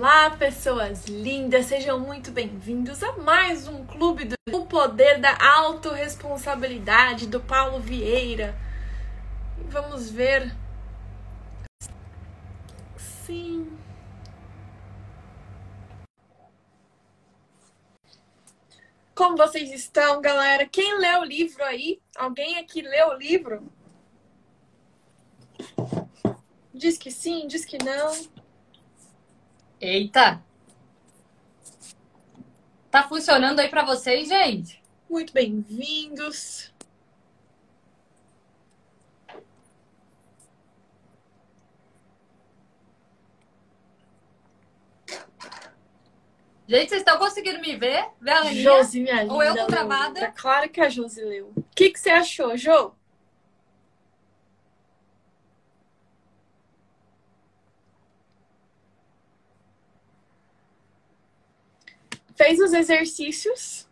Olá, pessoas lindas, sejam muito bem-vindos a mais um clube do o poder da autorresponsabilidade do Paulo Vieira. Vamos ver. Sim. Como vocês estão, galera? Quem lê o livro aí? Alguém aqui leu o livro? Diz que sim, diz que não. Eita! Tá funcionando aí para vocês, gente? Muito bem-vindos. Gente, vocês estão conseguindo me ver? Ver a? Josi, minha linda. Ou eu tô travada? Tá claro que a Josi leu. O que, que você achou, Jo? Fez os exercícios?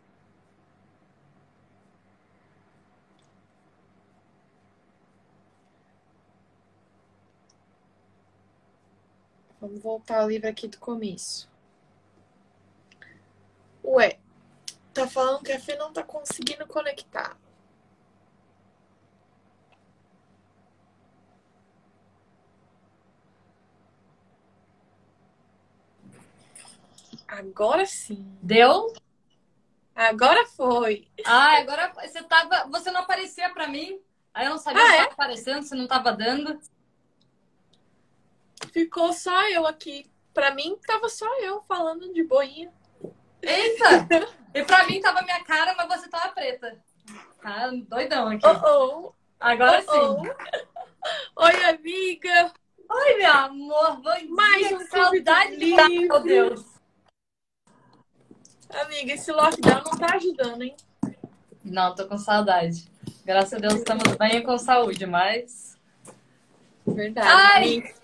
Vamos voltar ao livro aqui do começo. Ué, tá falando que a Fê não tá conseguindo conectar. Agora sim. Deu? Agora foi. Ah, agora você tava. Você não aparecia para mim. Aí eu não sabia Ah, se é? tava aparecendo, se não tava dando. Ficou só eu aqui. Pra mim, tava só eu falando de boinha. Eita! e pra mim tava minha cara, mas você tava preta. Tá doidão aqui. Oh, oh. Agora oh, sim. oh. Oi, amiga. Oi, meu amor. Bom Mais dia, um que clube do saudade de estar, livro. meu Deus. Amiga, esse lockdown não tá ajudando, hein? Não, tô com saudade. Graças a Deus estamos bem com saúde, mas. Verdade. Ai!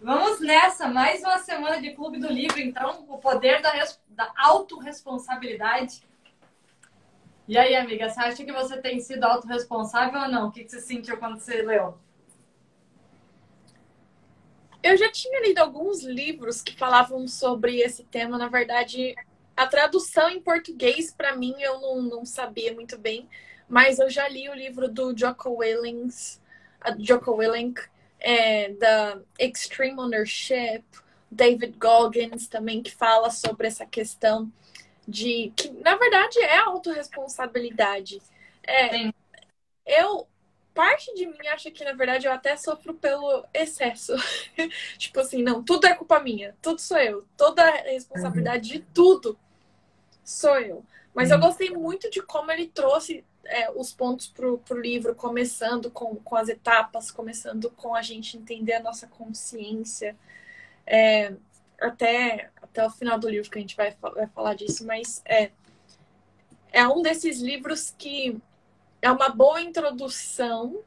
Vamos nessa, mais uma semana de Clube do Livro, então, o poder da, res... da autorresponsabilidade. E aí, amiga, você acha que você tem sido autorresponsável ou não? O que você sentiu quando você leu? Eu já tinha lido alguns livros que falavam sobre esse tema. Na verdade, a tradução em português, para mim, eu não, não sabia muito bem. Mas eu já li o livro do Jocko Jocko Willink é, da Extreme Ownership, David Goggins também, que fala sobre essa questão de que, na verdade, é autorresponsabilidade. É, Sim. eu parte de mim acha que, na verdade, eu até sofro pelo excesso. tipo assim, não, tudo é culpa minha, tudo sou eu. Toda a responsabilidade de tudo sou eu. Mas eu gostei muito de como ele trouxe é, os pontos pro, pro livro, começando com, com as etapas, começando com a gente entender a nossa consciência. É, até, até o final do livro que a gente vai, vai falar disso, mas é, é um desses livros que é uma boa introdução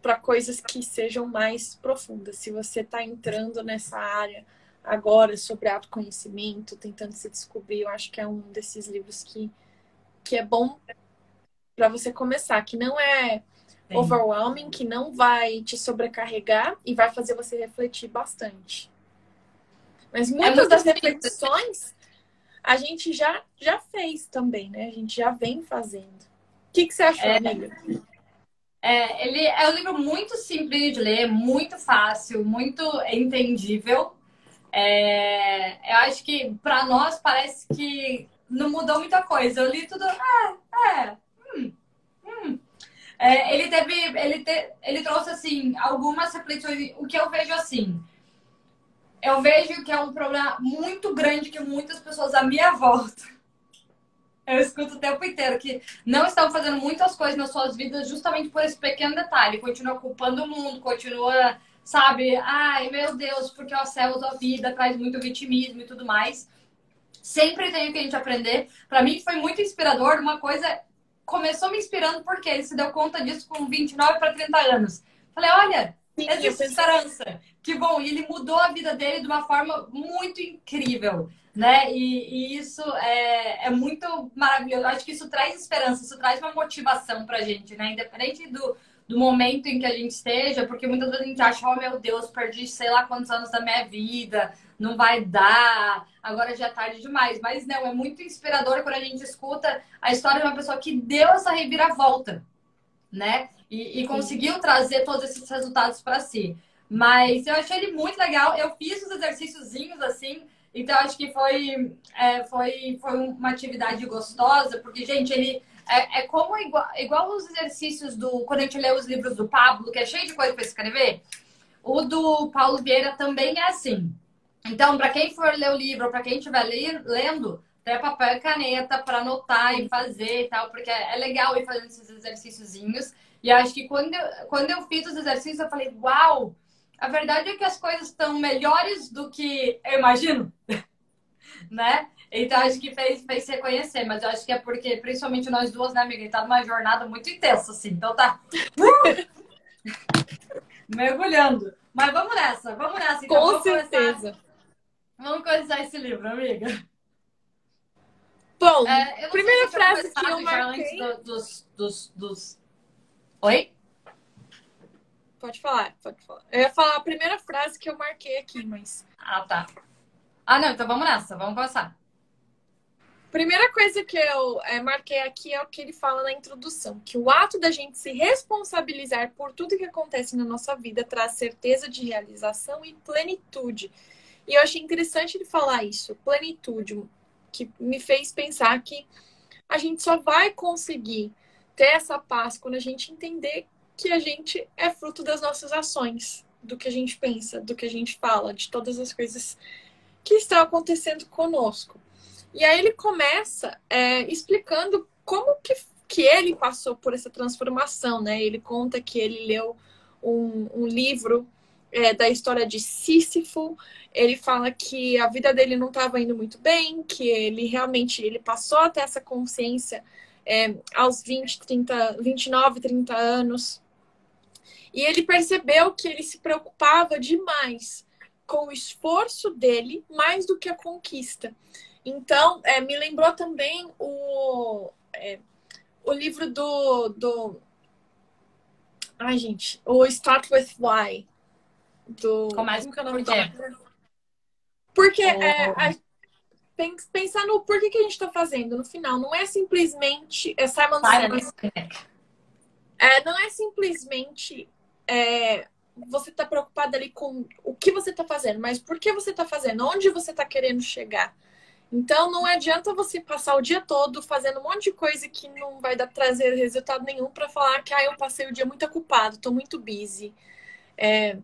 para coisas que sejam mais profundas. Se você está entrando nessa área agora sobre autoconhecimento, tentando se descobrir, eu acho que é um desses livros que, que é bom para você começar, que não é Sim. overwhelming, que não vai te sobrecarregar e vai fazer você refletir bastante. Mas muitas muito das simples. reflexões a gente já, já fez também, né? A gente já vem fazendo. O que, que você achou, É. amiga? É, ele é um livro muito simples de ler, muito fácil, muito entendível. É, eu acho que para nós parece que não mudou muita coisa. Eu li tudo, é, é, hum, hum. É, ele teve, ele, te, ele trouxe assim algumas reflexões. O que eu vejo assim, eu vejo que é um problema muito grande que muitas pessoas à minha volta eu escuto o tempo inteiro que não estão fazendo muitas coisas nas suas vidas justamente por esse pequeno detalhe. Continua culpando o mundo, continua, sabe? Ai, meu Deus, porque o céu da vida traz muito vitimismo e tudo mais. Sempre tem o que a gente aprender. Para mim foi muito inspirador. Uma coisa começou me inspirando porque ele se deu conta disso com 29 para 30 anos. Falei, olha, Sim, existe esperança. Que bom. E ele mudou a vida dele de uma forma muito incrível né? E, e isso é, é muito maravilhoso. Acho que isso traz esperança, isso traz uma motivação pra gente, né? Independente do, do momento em que a gente esteja, porque muitas vezes a gente acha, oh meu Deus, perdi sei lá quantos anos da minha vida, não vai dar, agora já é tarde demais. Mas não, é muito inspirador quando a gente escuta a história de uma pessoa que deu essa reviravolta, né? E, e conseguiu trazer todos esses resultados para si. Mas eu achei ele muito legal. Eu fiz os exercíciozinhos assim. Então, acho que foi, é, foi, foi uma atividade gostosa, porque, gente, ele é, é como igual, igual os exercícios do. Quando a gente lê os livros do Pablo, que é cheio de coisa para escrever. O do Paulo Vieira também é assim. Então, para quem for ler o livro, para quem estiver lendo, tem papel e caneta para anotar e fazer e tal, porque é legal ir fazendo esses exercíciozinhos. E acho que quando eu, quando eu fiz os exercícios, eu falei, uau! A verdade é que as coisas estão melhores do que eu imagino, né? Então acho que fez, fez se reconhecer, mas eu acho que é porque, principalmente nós duas, né, amiga? Tá numa jornada muito intensa, assim. Então tá. mergulhando. Mas vamos nessa, vamos nessa. Então, Com vamos certeza. Começar... Vamos começar esse livro, amiga. Bom, é, primeira frase que eu marquei... Do, dos, dos, dos... Oi? Pode falar, pode falar. Eu ia falar a primeira frase que eu marquei aqui, mas... Ah, tá. Ah, não, então vamos nessa, vamos começar. Primeira coisa que eu é, marquei aqui é o que ele fala na introdução, que o ato da gente se responsabilizar por tudo que acontece na nossa vida traz certeza de realização e plenitude. E eu achei interessante ele falar isso, plenitude, que me fez pensar que a gente só vai conseguir ter essa paz quando a gente entender que a gente é fruto das nossas ações, do que a gente pensa, do que a gente fala, de todas as coisas que estão acontecendo conosco. E aí ele começa é, explicando como que, que ele passou por essa transformação, né? Ele conta que ele leu um, um livro é, da história de Sísifo. Ele fala que a vida dele não estava indo muito bem, que ele realmente ele passou até essa consciência é, aos 20, 30, 29, 30 anos. E ele percebeu que ele se preocupava demais com o esforço dele mais do que a conquista. Então, é, me lembrou também o, é, o livro do, do. Ai, gente, o Start with Why. Do. Como é por quê? Porque oh. é, a, pensar no porquê que a gente está fazendo no final. Não é simplesmente. É Simon Sinek. É, não é simplesmente é, você está preocupado ali com o que você está fazendo, mas por que você está fazendo? Onde você está querendo chegar? Então não adianta você passar o dia todo fazendo um monte de coisa que não vai dar, trazer resultado nenhum para falar que ah, eu passei o dia muito ocupado, estou muito busy. É,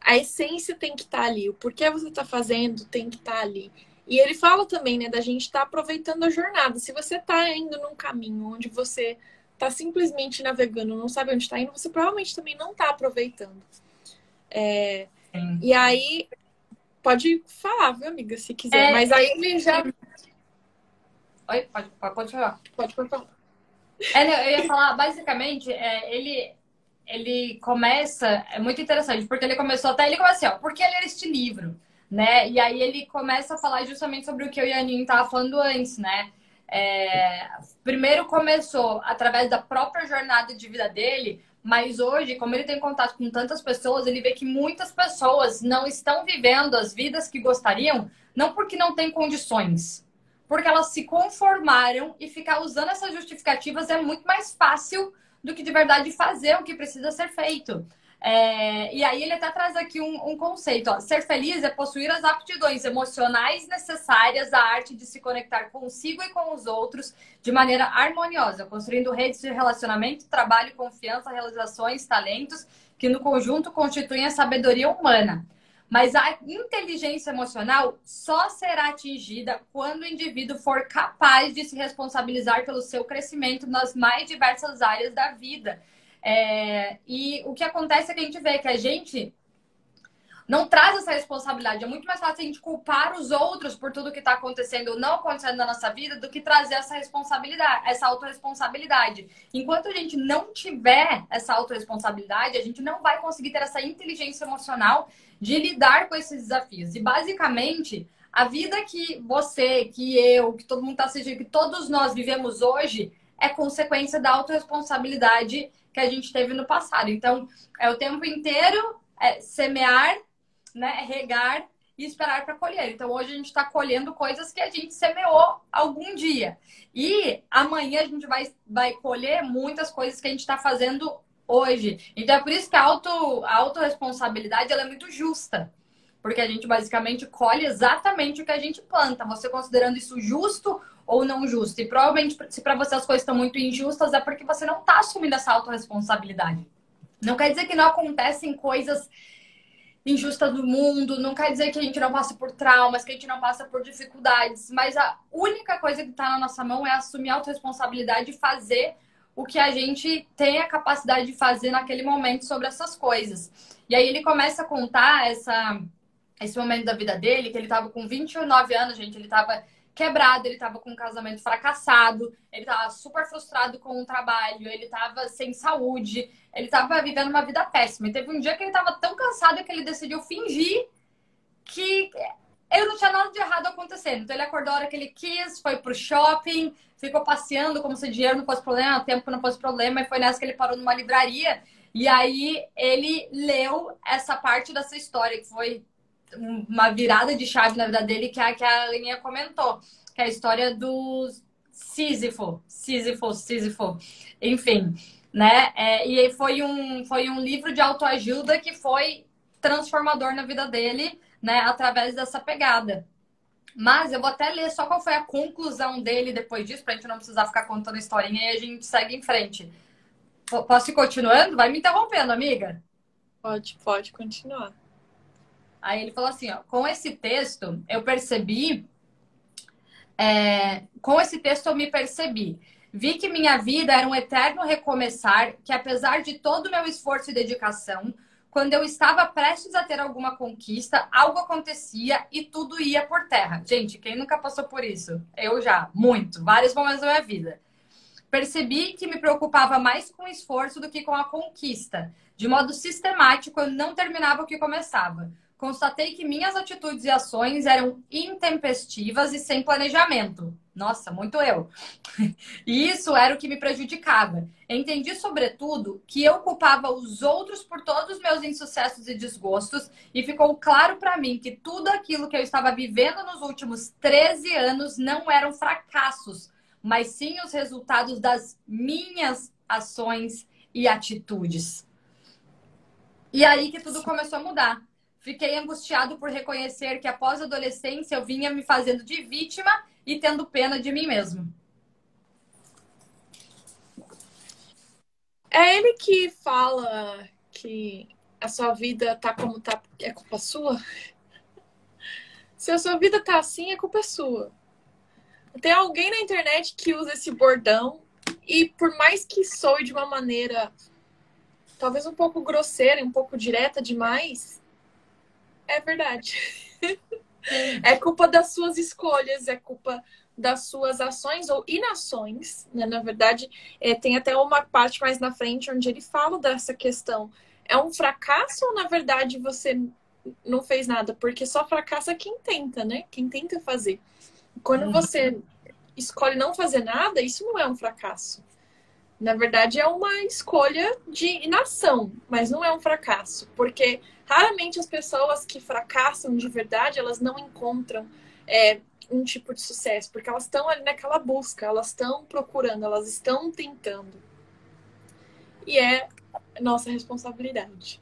a essência tem que estar tá ali, o porquê você está fazendo tem que estar tá ali. E ele fala também, né, da gente estar tá aproveitando a jornada. Se você está indo num caminho onde você está simplesmente navegando, não sabe onde está indo, você provavelmente também não está aproveitando. É, e aí Pode falar, viu, amiga, se quiser. É, Mas aí ele já. Oi, pode, pode falar. Pode, pode falar. É, eu ia falar, basicamente, é, ele, ele começa. É muito interessante, porque ele começou até. Ele começa assim, ó, por que ler este livro? Né? E aí ele começa a falar justamente sobre o que eu e a Aninha estavam falando antes, né? É, primeiro começou através da própria jornada de vida dele, mas hoje, como ele tem contato com tantas pessoas, ele vê que muitas pessoas não estão vivendo as vidas que gostariam, não porque não têm condições, porque elas se conformaram e ficar usando essas justificativas é muito mais fácil do que de verdade fazer o que precisa ser feito. É, e aí ele até traz aqui um, um conceito. Ó. Ser feliz é possuir as aptidões emocionais necessárias à arte de se conectar consigo e com os outros de maneira harmoniosa, construindo redes de relacionamento, trabalho, confiança, realizações, talentos que no conjunto constituem a sabedoria humana. Mas a inteligência emocional só será atingida quando o indivíduo for capaz de se responsabilizar pelo seu crescimento nas mais diversas áreas da vida é, e o que acontece é que a gente vê que a gente não traz essa responsabilidade. É muito mais fácil a gente culpar os outros por tudo que está acontecendo ou não acontecendo na nossa vida do que trazer essa responsabilidade, essa autorresponsabilidade. Enquanto a gente não tiver essa autorresponsabilidade, a gente não vai conseguir ter essa inteligência emocional de lidar com esses desafios. E basicamente, a vida que você, que eu, que todo mundo está assistindo, que todos nós vivemos hoje, é consequência da autorresponsabilidade que a gente teve no passado. Então, é o tempo inteiro é semear, né, regar e esperar para colher. Então hoje a gente está colhendo coisas que a gente semeou algum dia. E amanhã a gente vai, vai colher muitas coisas que a gente está fazendo hoje. Então é por isso que a, auto, a autorresponsabilidade é muito justa. Porque a gente basicamente colhe exatamente o que a gente planta. Você considerando isso justo ou não justo. E provavelmente, se para você as coisas estão muito injustas, é porque você não está assumindo essa autorresponsabilidade. Não quer dizer que não acontecem coisas injustas no mundo, não quer dizer que a gente não passa por traumas, que a gente não passa por dificuldades, mas a única coisa que está na nossa mão é assumir a autorresponsabilidade e fazer o que a gente tem a capacidade de fazer naquele momento sobre essas coisas. E aí ele começa a contar essa, esse momento da vida dele, que ele estava com 29 anos, gente, ele estava quebrado, ele estava com um casamento fracassado, ele estava super frustrado com o trabalho, ele estava sem saúde, ele estava vivendo uma vida péssima. E teve um dia que ele estava tão cansado que ele decidiu fingir que ele não tinha nada de errado acontecendo. Então ele acordou a hora que ele quis, foi pro shopping, ficou passeando como se dinheiro não fosse problema, tempo não fosse problema, e foi nessa que ele parou numa livraria. E aí ele leu essa parte dessa história, que foi uma virada de chave na vida dele, que é a que a Aninha comentou, que é a história do Sísifo, Sísifo, Sísifo, enfim, né? É, e foi um, foi um livro de autoajuda que foi transformador na vida dele, né? Através dessa pegada. Mas eu vou até ler só qual foi a conclusão dele depois disso, pra gente não precisar ficar contando historinha e a gente segue em frente. Posso ir continuando? Vai me interrompendo, amiga? Pode, pode continuar. Aí ele falou assim, ó, com esse texto eu percebi, é, com esse texto eu me percebi. Vi que minha vida era um eterno recomeçar, que apesar de todo o meu esforço e dedicação, quando eu estava prestes a ter alguma conquista, algo acontecia e tudo ia por terra. Gente, quem nunca passou por isso? Eu já, muito, vários momentos da minha vida. Percebi que me preocupava mais com o esforço do que com a conquista. De modo sistemático, eu não terminava o que começava constatei que minhas atitudes e ações eram intempestivas e sem planejamento. Nossa, muito eu. E isso era o que me prejudicava. Entendi, sobretudo, que eu culpava os outros por todos os meus insucessos e desgostos, e ficou claro para mim que tudo aquilo que eu estava vivendo nos últimos 13 anos não eram fracassos, mas sim os resultados das minhas ações e atitudes. E aí que tudo começou a mudar. Fiquei angustiado por reconhecer que após a adolescência eu vinha me fazendo de vítima e tendo pena de mim mesmo. É ele que fala que a sua vida tá como tá, é culpa sua? Se a sua vida tá assim, é culpa sua. Tem alguém na internet que usa esse bordão e por mais que soe de uma maneira talvez um pouco grosseira, um pouco direta demais, é verdade. é culpa das suas escolhas, é culpa das suas ações ou inações, né? Na verdade, é, tem até uma parte mais na frente onde ele fala dessa questão. É um fracasso ou, na verdade, você não fez nada? Porque só fracassa quem tenta, né? Quem tenta fazer. Quando uhum. você escolhe não fazer nada, isso não é um fracasso. Na verdade, é uma escolha de inação, mas não é um fracasso. Porque Raramente as pessoas que fracassam de verdade, elas não encontram é, um tipo de sucesso, porque elas estão ali naquela busca, elas estão procurando, elas estão tentando. E é nossa responsabilidade.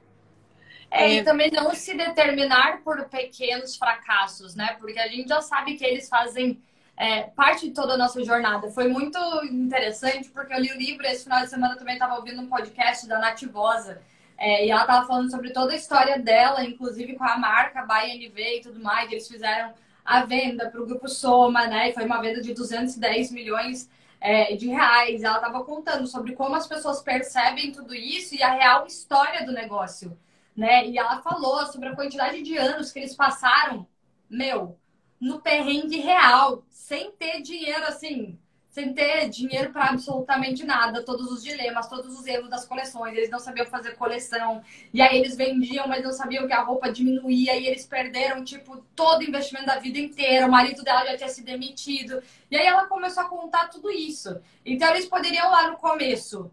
É, é, e também não se determinar por pequenos fracassos, né? Porque a gente já sabe que eles fazem é, parte de toda a nossa jornada. Foi muito interessante, porque eu li o livro esse final de semana também estava ouvindo um podcast da Nativosa. É, e ela estava falando sobre toda a história dela, inclusive com a marca ByNV e tudo mais. Eles fizeram a venda para o grupo Soma, né? E foi uma venda de 210 milhões é, de reais. Ela estava contando sobre como as pessoas percebem tudo isso e a real história do negócio, né? E ela falou sobre a quantidade de anos que eles passaram, meu, no perrengue real, sem ter dinheiro assim sem ter dinheiro para absolutamente nada, todos os dilemas, todos os erros das coleções, eles não sabiam fazer coleção, e aí eles vendiam, mas não sabiam que a roupa diminuía, e eles perderam, tipo, todo o investimento da vida inteira, o marido dela já tinha se demitido, e aí ela começou a contar tudo isso. Então eles poderiam lá no começo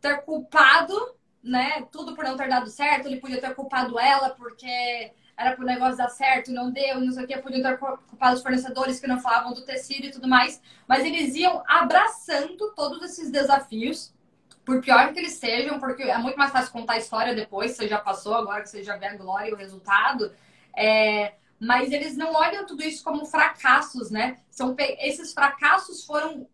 ter culpado, né, tudo por não ter dado certo, ele podia ter culpado ela porque era pro negócio dar certo, não deu, não sei o que, podiam ter culpado os fornecedores que não falavam do tecido e tudo mais, mas eles iam abraçando todos esses desafios, por pior que eles sejam, porque é muito mais fácil contar a história depois, você já passou, agora que você já vê a glória e o resultado, é, mas eles não olham tudo isso como fracassos, né? São, esses fracassos foram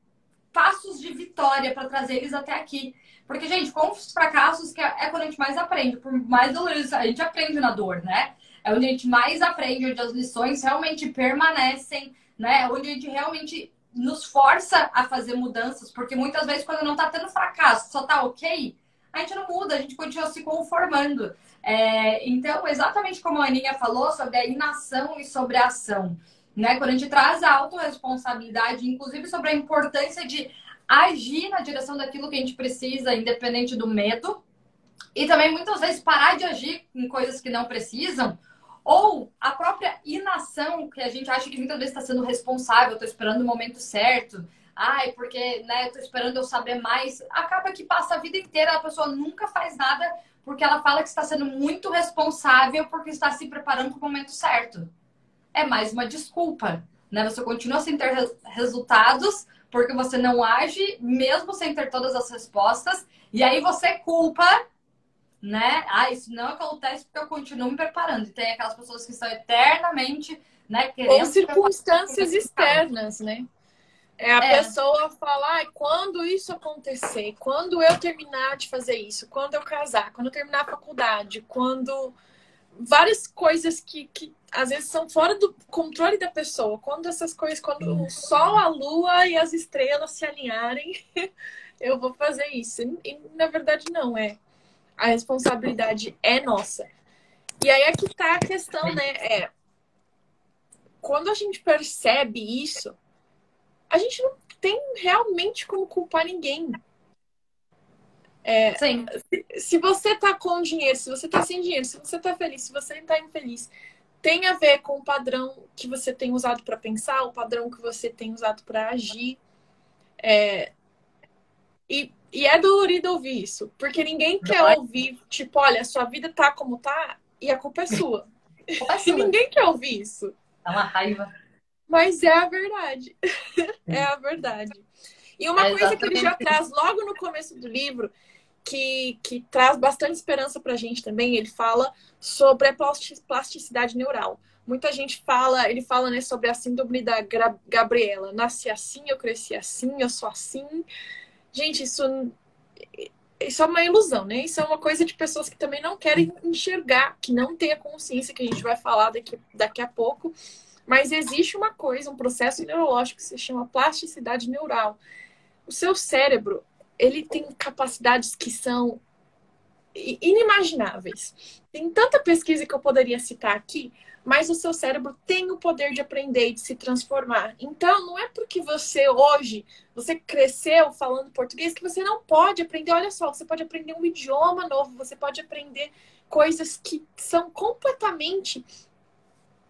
passos de vitória para trazer eles até aqui. Porque, gente, com os fracassos que é, é quando a gente mais aprende. Por mais doloroso, a gente aprende na dor, né? É onde a gente mais aprende, onde as lições realmente permanecem, né? Onde a gente realmente nos força a fazer mudanças. Porque muitas vezes, quando não tá tendo fracasso, só tá ok, a gente não muda, a gente continua se conformando. É, então, exatamente como a Aninha falou sobre a inação e sobre a ação. Né? Quando a gente traz a autorresponsabilidade, inclusive sobre a importância de agir na direção daquilo que a gente precisa, independente do medo. E também muitas vezes parar de agir em coisas que não precisam, ou a própria inação, que a gente acha que muitas vezes está sendo responsável, estou esperando o momento certo, ai, porque né, estou esperando eu saber mais. Acaba que passa a vida inteira, a pessoa nunca faz nada porque ela fala que está sendo muito responsável porque está se preparando para o momento certo. É mais uma desculpa, né? Você continua sem ter resultados porque você não age mesmo sem ter todas as respostas, e aí você culpa, né? Ah, isso não acontece porque eu continuo me preparando. E tem aquelas pessoas que estão eternamente, né, querendo. Ou circunstâncias externas, né? É a é. pessoa falar, quando isso acontecer, quando eu terminar de fazer isso, quando eu casar, quando eu terminar a faculdade, quando várias coisas que, que às vezes são fora do controle da pessoa. Quando essas coisas, quando o sol, a lua e as estrelas se alinharem, eu vou fazer isso. E, na verdade não é. A responsabilidade é nossa. E aí é que tá a questão, né? É quando a gente percebe isso, a gente não tem realmente como culpar ninguém. É, Sim. Se, se, você tá com dinheiro, se você tá sem dinheiro, se você tá feliz, se você tá infeliz, tem a ver com o padrão que você tem usado para pensar, o padrão que você tem usado para agir. É... E, e é dolorido ouvir isso, porque ninguém quer é? ouvir, tipo, olha, sua vida tá como tá e a culpa é sua. É sua. ninguém quer ouvir isso. Dá uma raiva. Mas é a verdade. é a verdade. E uma é coisa que ele já traz logo no começo do livro que, que traz bastante esperança para a gente também. Ele fala sobre a plasticidade neural. Muita gente fala, ele fala né, sobre a síndrome da Gabriela. Nasci assim, eu cresci assim, eu sou assim. Gente, isso, isso é uma ilusão, né? Isso é uma coisa de pessoas que também não querem enxergar, que não têm a consciência que a gente vai falar daqui, daqui a pouco. Mas existe uma coisa, um processo neurológico que se chama plasticidade neural. O seu cérebro, ele tem capacidades que são inimagináveis. Tem tanta pesquisa que eu poderia citar aqui, mas o seu cérebro tem o poder de aprender e de se transformar. Então, não é porque você hoje, você cresceu falando português que você não pode aprender. Olha só, você pode aprender um idioma novo, você pode aprender coisas que são completamente.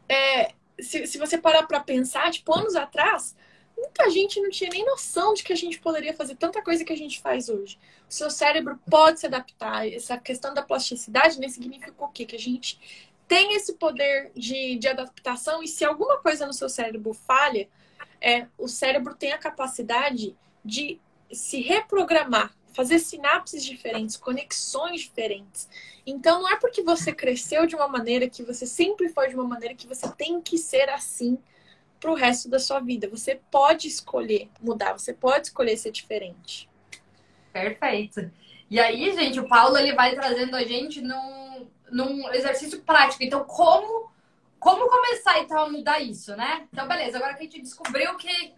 É, se, se você parar para pensar, tipo, anos atrás, muita gente não tinha nem noção de que a gente poderia fazer tanta coisa que a gente faz hoje. O seu cérebro pode se adaptar. Essa questão da plasticidade nem significa o quê? Que a gente tem esse poder de, de adaptação e se alguma coisa no seu cérebro falha, é, o cérebro tem a capacidade de se reprogramar, fazer sinapses diferentes, conexões diferentes. Então não é porque você cresceu de uma maneira que você sempre foi de uma maneira que você tem que ser assim para o resto da sua vida. Você pode escolher mudar, você pode escolher ser diferente. Perfeito. E aí, gente, o Paulo ele vai trazendo a gente num, num exercício prático. Então, como como começar então a mudar isso, né? Então, beleza, agora que a gente descobriu que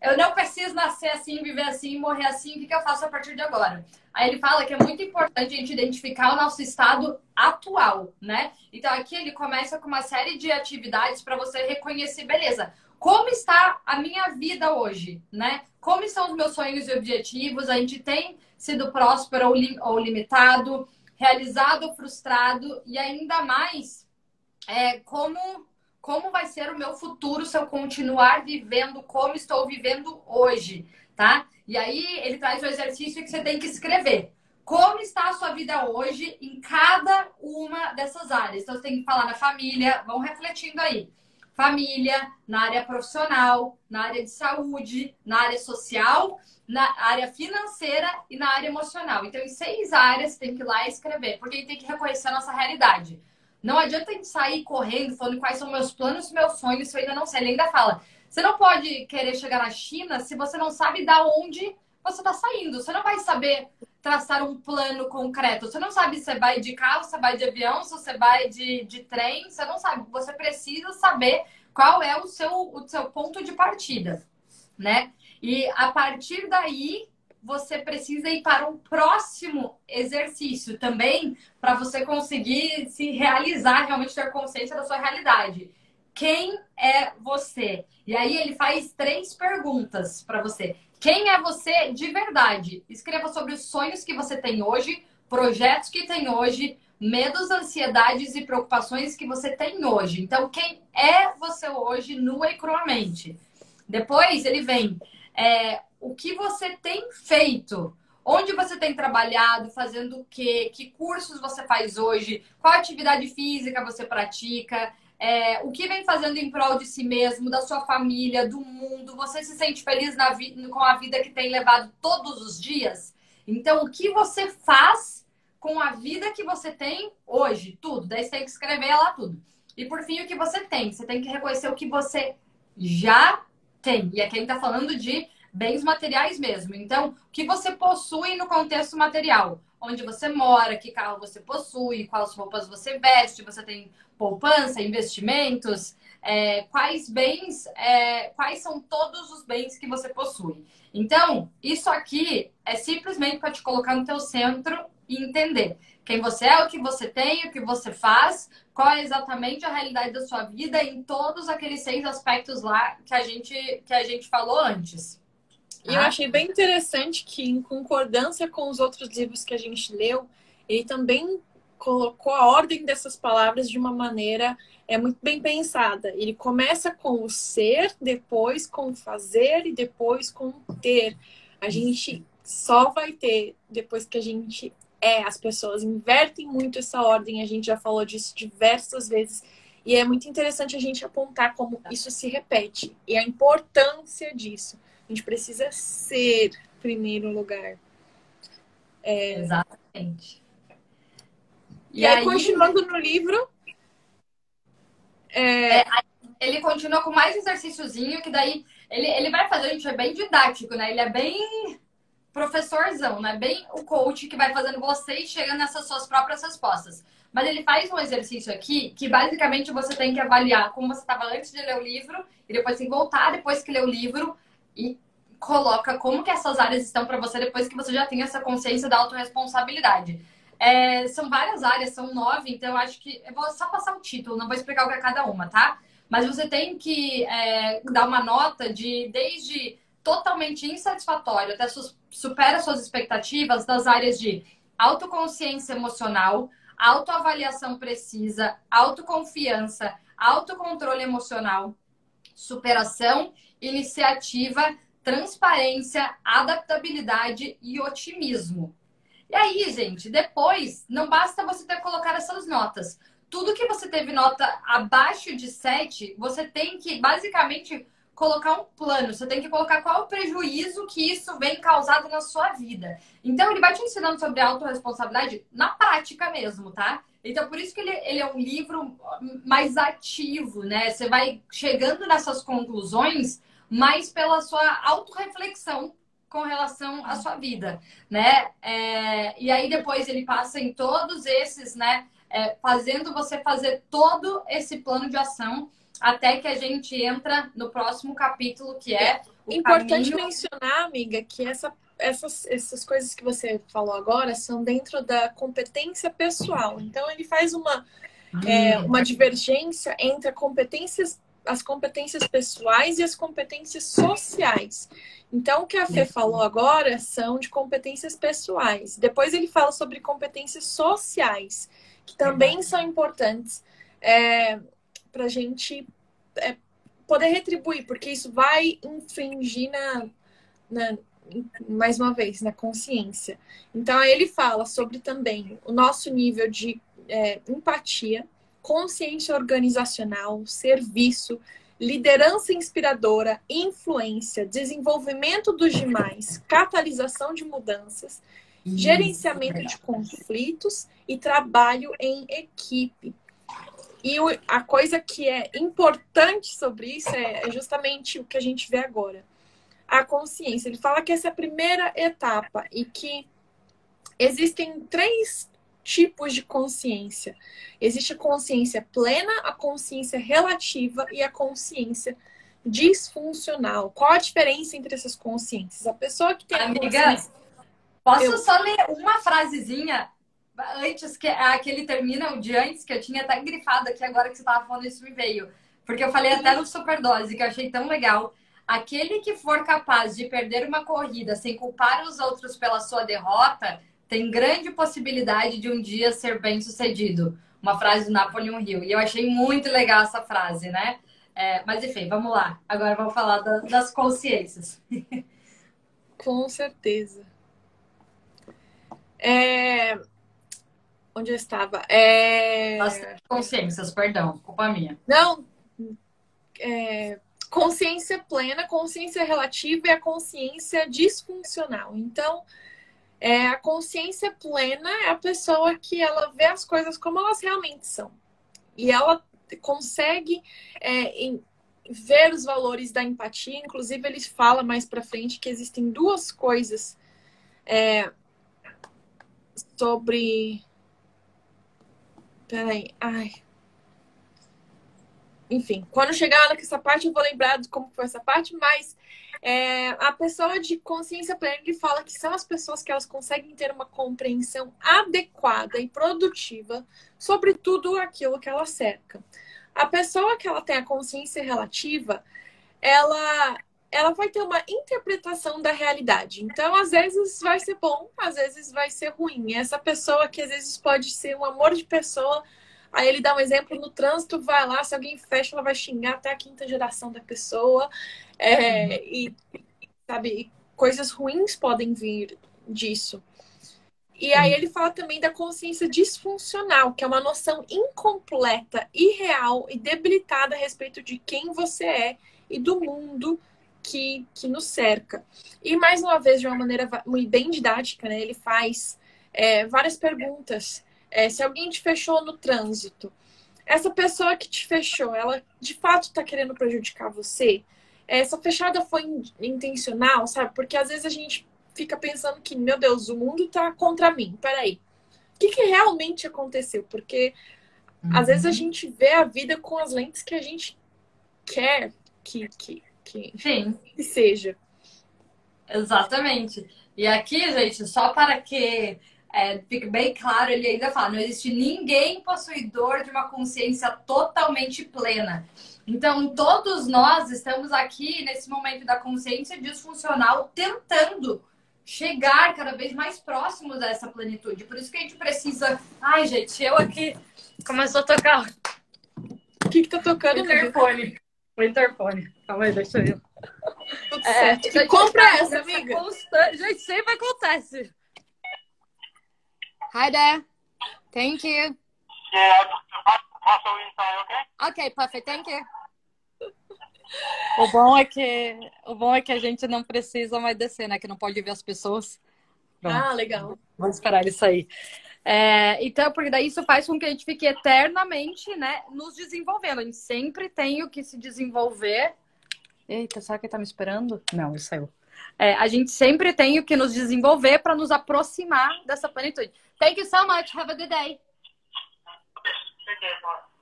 eu não preciso nascer assim, viver assim, morrer assim, o que, que eu faço a partir de agora? Aí ele fala que é muito importante a gente identificar o nosso estado atual, né? Então aqui ele começa com uma série de atividades para você reconhecer, beleza, como está a minha vida hoje, né? Como estão os meus sonhos e objetivos? A gente tem sido próspero ou, ou limitado, realizado frustrado, e ainda mais é, como, como vai ser o meu futuro se eu continuar vivendo como estou vivendo hoje, tá? E aí ele traz o exercício que você tem que escrever. como está a sua vida hoje em cada uma dessas áreas. Então, você tem que falar na família, vão refletindo aí. Família, na área profissional, na área de saúde, na área social, na área financeira e na área emocional. Então, em seis áreas, tem que ir lá e escrever, porque a gente tem que reconhecer a nossa realidade. Não adianta a gente sair correndo, falando quais são meus planos, meus sonhos, se eu ainda não sei. Ele ainda fala, você não pode querer chegar na China se você não sabe da onde você está saindo. Você não vai saber traçar um plano concreto. Você não sabe se você vai de carro, se você vai de avião, se você vai de, de trem. Você não sabe. Você precisa saber qual é o seu, o seu ponto de partida, né? E a partir daí, você precisa ir para um próximo exercício também para você conseguir se realizar, realmente ter consciência da sua realidade. Quem é você? E aí ele faz três perguntas para você. Quem é você de verdade? Escreva sobre os sonhos que você tem hoje, projetos que tem hoje, medos, ansiedades e preocupações que você tem hoje. Então, quem é você hoje, nua e cruamente? Depois ele vem é, o que você tem feito, onde você tem trabalhado, fazendo o quê, que cursos você faz hoje, qual atividade física você pratica, é, o que vem fazendo em prol de si mesmo, da sua família, do mundo? Você se sente feliz com a vida que tem levado todos os dias? Então, o que você faz com a vida que você tem hoje? Tudo. Daí você tem que escrever lá tudo. E por fim, o que você tem? Você tem que reconhecer o que você já tem. E aqui a gente está falando de bens materiais mesmo. Então, o que você possui no contexto material? Onde você mora, que carro você possui, quais roupas você veste, você tem poupança, investimentos, é, quais bens, é, quais são todos os bens que você possui. Então, isso aqui é simplesmente para te colocar no teu centro e entender quem você é, o que você tem, o que você faz, qual é exatamente a realidade da sua vida em todos aqueles seis aspectos lá que a gente, que a gente falou antes. E eu achei bem interessante que, em concordância com os outros livros que a gente leu, ele também colocou a ordem dessas palavras de uma maneira é muito bem pensada. Ele começa com o ser, depois com o fazer e depois com o ter. A gente só vai ter depois que a gente é. As pessoas invertem muito essa ordem, a gente já falou disso diversas vezes. E é muito interessante a gente apontar como isso se repete e a importância disso. A gente precisa ser primeiro lugar. É... Exatamente. E, e aí, aí, continuando no livro. É... É, ele continua com mais exercíciozinho, que daí ele, ele vai fazer, a gente é bem didático, né? Ele é bem professorzão, né? Bem o coach que vai fazendo vocês chegando nessas suas próprias respostas. Mas ele faz um exercício aqui que basicamente você tem que avaliar como você estava antes de ler o livro e depois tem que voltar depois que ler o livro e coloca como que essas áreas estão para você depois que você já tem essa consciência da autorresponsabilidade. É, são várias áreas, são nove, então eu acho que. Eu vou só passar o título, não vou explicar o que é cada uma, tá? Mas você tem que é, dar uma nota de desde totalmente insatisfatório até supera suas expectativas das áreas de autoconsciência emocional, autoavaliação precisa, autoconfiança, autocontrole emocional, superação, iniciativa, transparência, adaptabilidade e otimismo. E aí, gente, depois, não basta você ter colocado essas notas. Tudo que você teve nota abaixo de 7, você tem que basicamente colocar um plano. Você tem que colocar qual o prejuízo que isso vem causado na sua vida. Então, ele vai te ensinando sobre autorresponsabilidade na prática mesmo, tá? Então, por isso que ele, ele é um livro mais ativo, né? Você vai chegando nessas conclusões mais pela sua autorreflexão com relação à sua vida, né? É, e aí depois ele passa em todos esses, né? É, fazendo você fazer todo esse plano de ação até que a gente entra no próximo capítulo, que é o Importante caminho... mencionar, amiga, que essa, essas, essas coisas que você falou agora são dentro da competência pessoal. Então ele faz uma, hum. é, uma divergência entre competências as competências pessoais e as competências sociais. Então, o que a Fê falou agora são de competências pessoais. Depois ele fala sobre competências sociais, que também são importantes é, para a gente é, poder retribuir, porque isso vai infringir na, na, mais uma vez, na consciência. Então, aí ele fala sobre também o nosso nível de é, empatia, consciência organizacional, serviço, liderança inspiradora, influência, desenvolvimento dos demais, catalisação de mudanças, gerenciamento de conflitos e trabalho em equipe. E a coisa que é importante sobre isso é, é justamente o que a gente vê agora. A consciência. Ele fala que essa é a primeira etapa e que existem três tipos de consciência. Existe a consciência plena, a consciência relativa e a consciência disfuncional. Qual a diferença entre essas consciências? A pessoa que tem Amiga, consciência... posso Eu... só ler uma frasezinha antes que aquele termina o de antes que eu tinha até grifado aqui agora que você estava falando isso me veio, porque eu falei até no superdose que eu achei tão legal. Aquele que for capaz de perder uma corrida sem culpar os outros pela sua derrota tem grande possibilidade de um dia ser bem sucedido. Uma frase do Napoleon Hill. E eu achei muito legal essa frase, né? É, mas enfim, vamos lá. Agora vamos falar da, das consciências. Com certeza. É... Onde eu estava? É... As consciências, perdão, culpa minha. Não. É... Consciência plena, consciência relativa e a consciência disfuncional. Então, é, a consciência plena é a pessoa que ela vê as coisas como elas realmente são. E ela consegue é, em, ver os valores da empatia. Inclusive, ele fala mais para frente que existem duas coisas é, sobre. Peraí, ai. Enfim, quando chegar nessa parte, eu vou lembrar de como foi essa parte, mas é, a pessoa de consciência plena ele fala que são as pessoas que elas conseguem ter uma compreensão adequada e produtiva sobre tudo aquilo que ela cerca. A pessoa que ela tem a consciência relativa, ela ela vai ter uma interpretação da realidade. Então, às vezes vai ser bom, às vezes vai ser ruim. Essa pessoa que às vezes pode ser um amor de pessoa, aí ele dá um exemplo no trânsito, vai lá, se alguém fecha, ela vai xingar até a quinta geração da pessoa. É, e, sabe, coisas ruins podem vir disso. E aí ele fala também da consciência disfuncional, que é uma noção incompleta, irreal e debilitada a respeito de quem você é e do mundo que, que nos cerca. E mais uma vez, de uma maneira bem didática, né, ele faz é, várias perguntas. É, se alguém te fechou no trânsito, essa pessoa que te fechou, ela de fato está querendo prejudicar você? essa fechada foi intencional, sabe? Porque às vezes a gente fica pensando que, meu Deus, o mundo tá contra mim. Peraí. O que, que realmente aconteceu? Porque uhum. às vezes a uhum. gente vê a vida com as lentes que a gente quer que, que, que, Sim. que seja. Exatamente. E aqui, gente, só para que é, fique bem claro, ele ainda fala: não existe ninguém possuidor de uma consciência totalmente plena. Então, todos nós estamos aqui nesse momento da consciência disfuncional tentando chegar cada vez mais próximos dessa plenitude. Por isso que a gente precisa. Ai, gente, eu aqui começou a tocar. O que, que tá tocando? O interfone. O interfone. Calma aí, deixa eu. Tudo é, certo. Que compra essa, amiga? Constante. Gente, sempre acontece. Hi there. Thank you. Yeah, also inside, okay? Okay, perfect. Thank you. O bom é que o bom é que a gente não precisa mais descer, né? Que não pode ver as pessoas. Pronto. Ah, legal. Vamos esperar ele sair. É, então, porque daí isso faz com que a gente fique eternamente, né, nos desenvolvendo. A gente sempre tem o que se desenvolver. Eita, será que ele tá me esperando? Não, ele saiu. É, a gente sempre tem o que nos desenvolver para nos aproximar dessa plenitude. Thank you so much. Have a good day.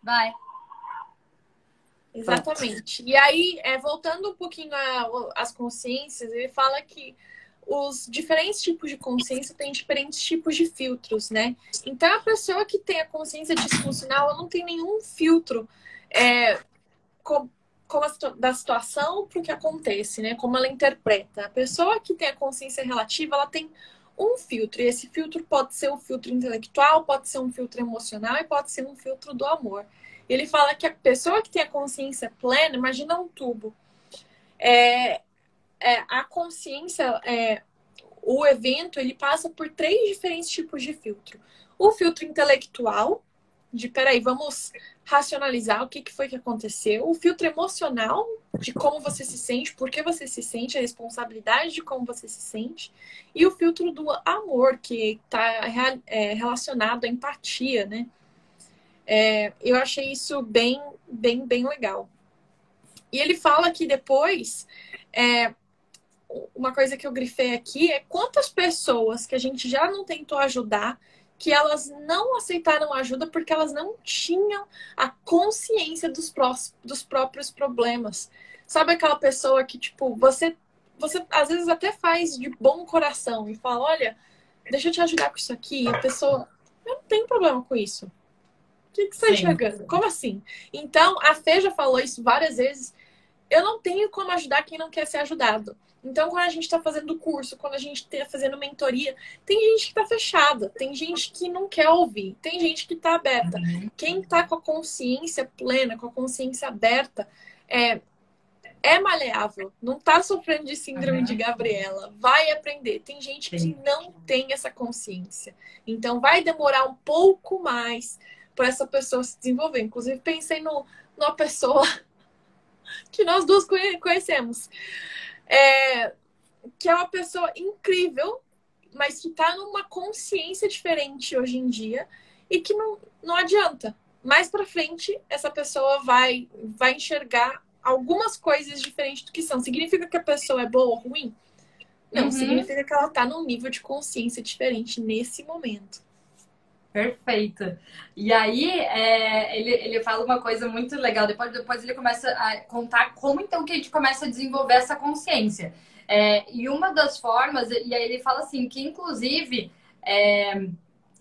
Bye. Exatamente. E aí, é, voltando um pouquinho às consciências, ele fala que os diferentes tipos de consciência têm diferentes tipos de filtros, né? Então, a pessoa que tem a consciência disfuncional, ela não tem nenhum filtro é, a, da situação para o que acontece, né? Como ela interpreta. A pessoa que tem a consciência relativa, ela tem um filtro. E esse filtro pode ser um filtro intelectual, pode ser um filtro emocional e pode ser um filtro do amor. Ele fala que a pessoa que tem a consciência plena, imagina um tubo. É, é, a consciência, é, o evento, ele passa por três diferentes tipos de filtro. O filtro intelectual, de peraí, vamos racionalizar o que, que foi que aconteceu. O filtro emocional, de como você se sente, por que você se sente, a responsabilidade de como você se sente. E o filtro do amor, que está é, relacionado à empatia, né? É, eu achei isso bem, bem, bem legal. E ele fala que depois, é, uma coisa que eu grifei aqui é quantas pessoas que a gente já não tentou ajudar, que elas não aceitaram ajuda porque elas não tinham a consciência dos, prós, dos próprios problemas. Sabe aquela pessoa que, tipo, você, você às vezes até faz de bom coração e fala: olha, deixa eu te ajudar com isso aqui. E a pessoa, eu não tenho problema com isso que, que você está enxergando? Como assim? Então, a Fê já falou isso várias vezes. Eu não tenho como ajudar quem não quer ser ajudado. Então, quando a gente está fazendo curso, quando a gente está fazendo mentoria, tem gente que está fechada, tem gente que não quer ouvir, tem gente que está aberta. Uhum. Quem está com a consciência plena, com a consciência aberta, é, é maleável, não está sofrendo de síndrome uhum. de Gabriela, vai aprender. Tem gente Sim. que não tem essa consciência. Então, vai demorar um pouco mais para essa pessoa se desenvolver. Inclusive, pensei no, numa pessoa que nós duas conhecemos, é, que é uma pessoa incrível, mas que está numa consciência diferente hoje em dia e que não, não adianta. Mais para frente, essa pessoa vai, vai enxergar algumas coisas diferentes do que são. Significa que a pessoa é boa ou ruim? Não, uhum. significa que ela está num nível de consciência diferente nesse momento. Perfeito. E aí, é, ele, ele fala uma coisa muito legal. Depois, depois ele começa a contar como então que a gente começa a desenvolver essa consciência. É, e uma das formas, e aí ele fala assim, que inclusive, é,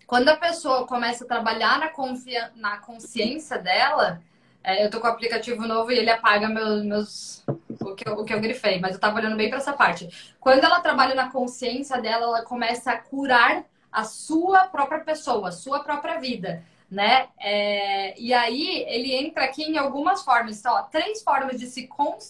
quando a pessoa começa a trabalhar na, confia na consciência dela, é, eu tô com o aplicativo novo e ele apaga meus, meus o, que eu, o que eu grifei, mas eu tava olhando bem para essa parte. Quando ela trabalha na consciência dela, ela começa a curar a sua própria pessoa, a sua própria vida, né? É, e aí ele entra aqui em algumas formas. Então, ó, três formas de se,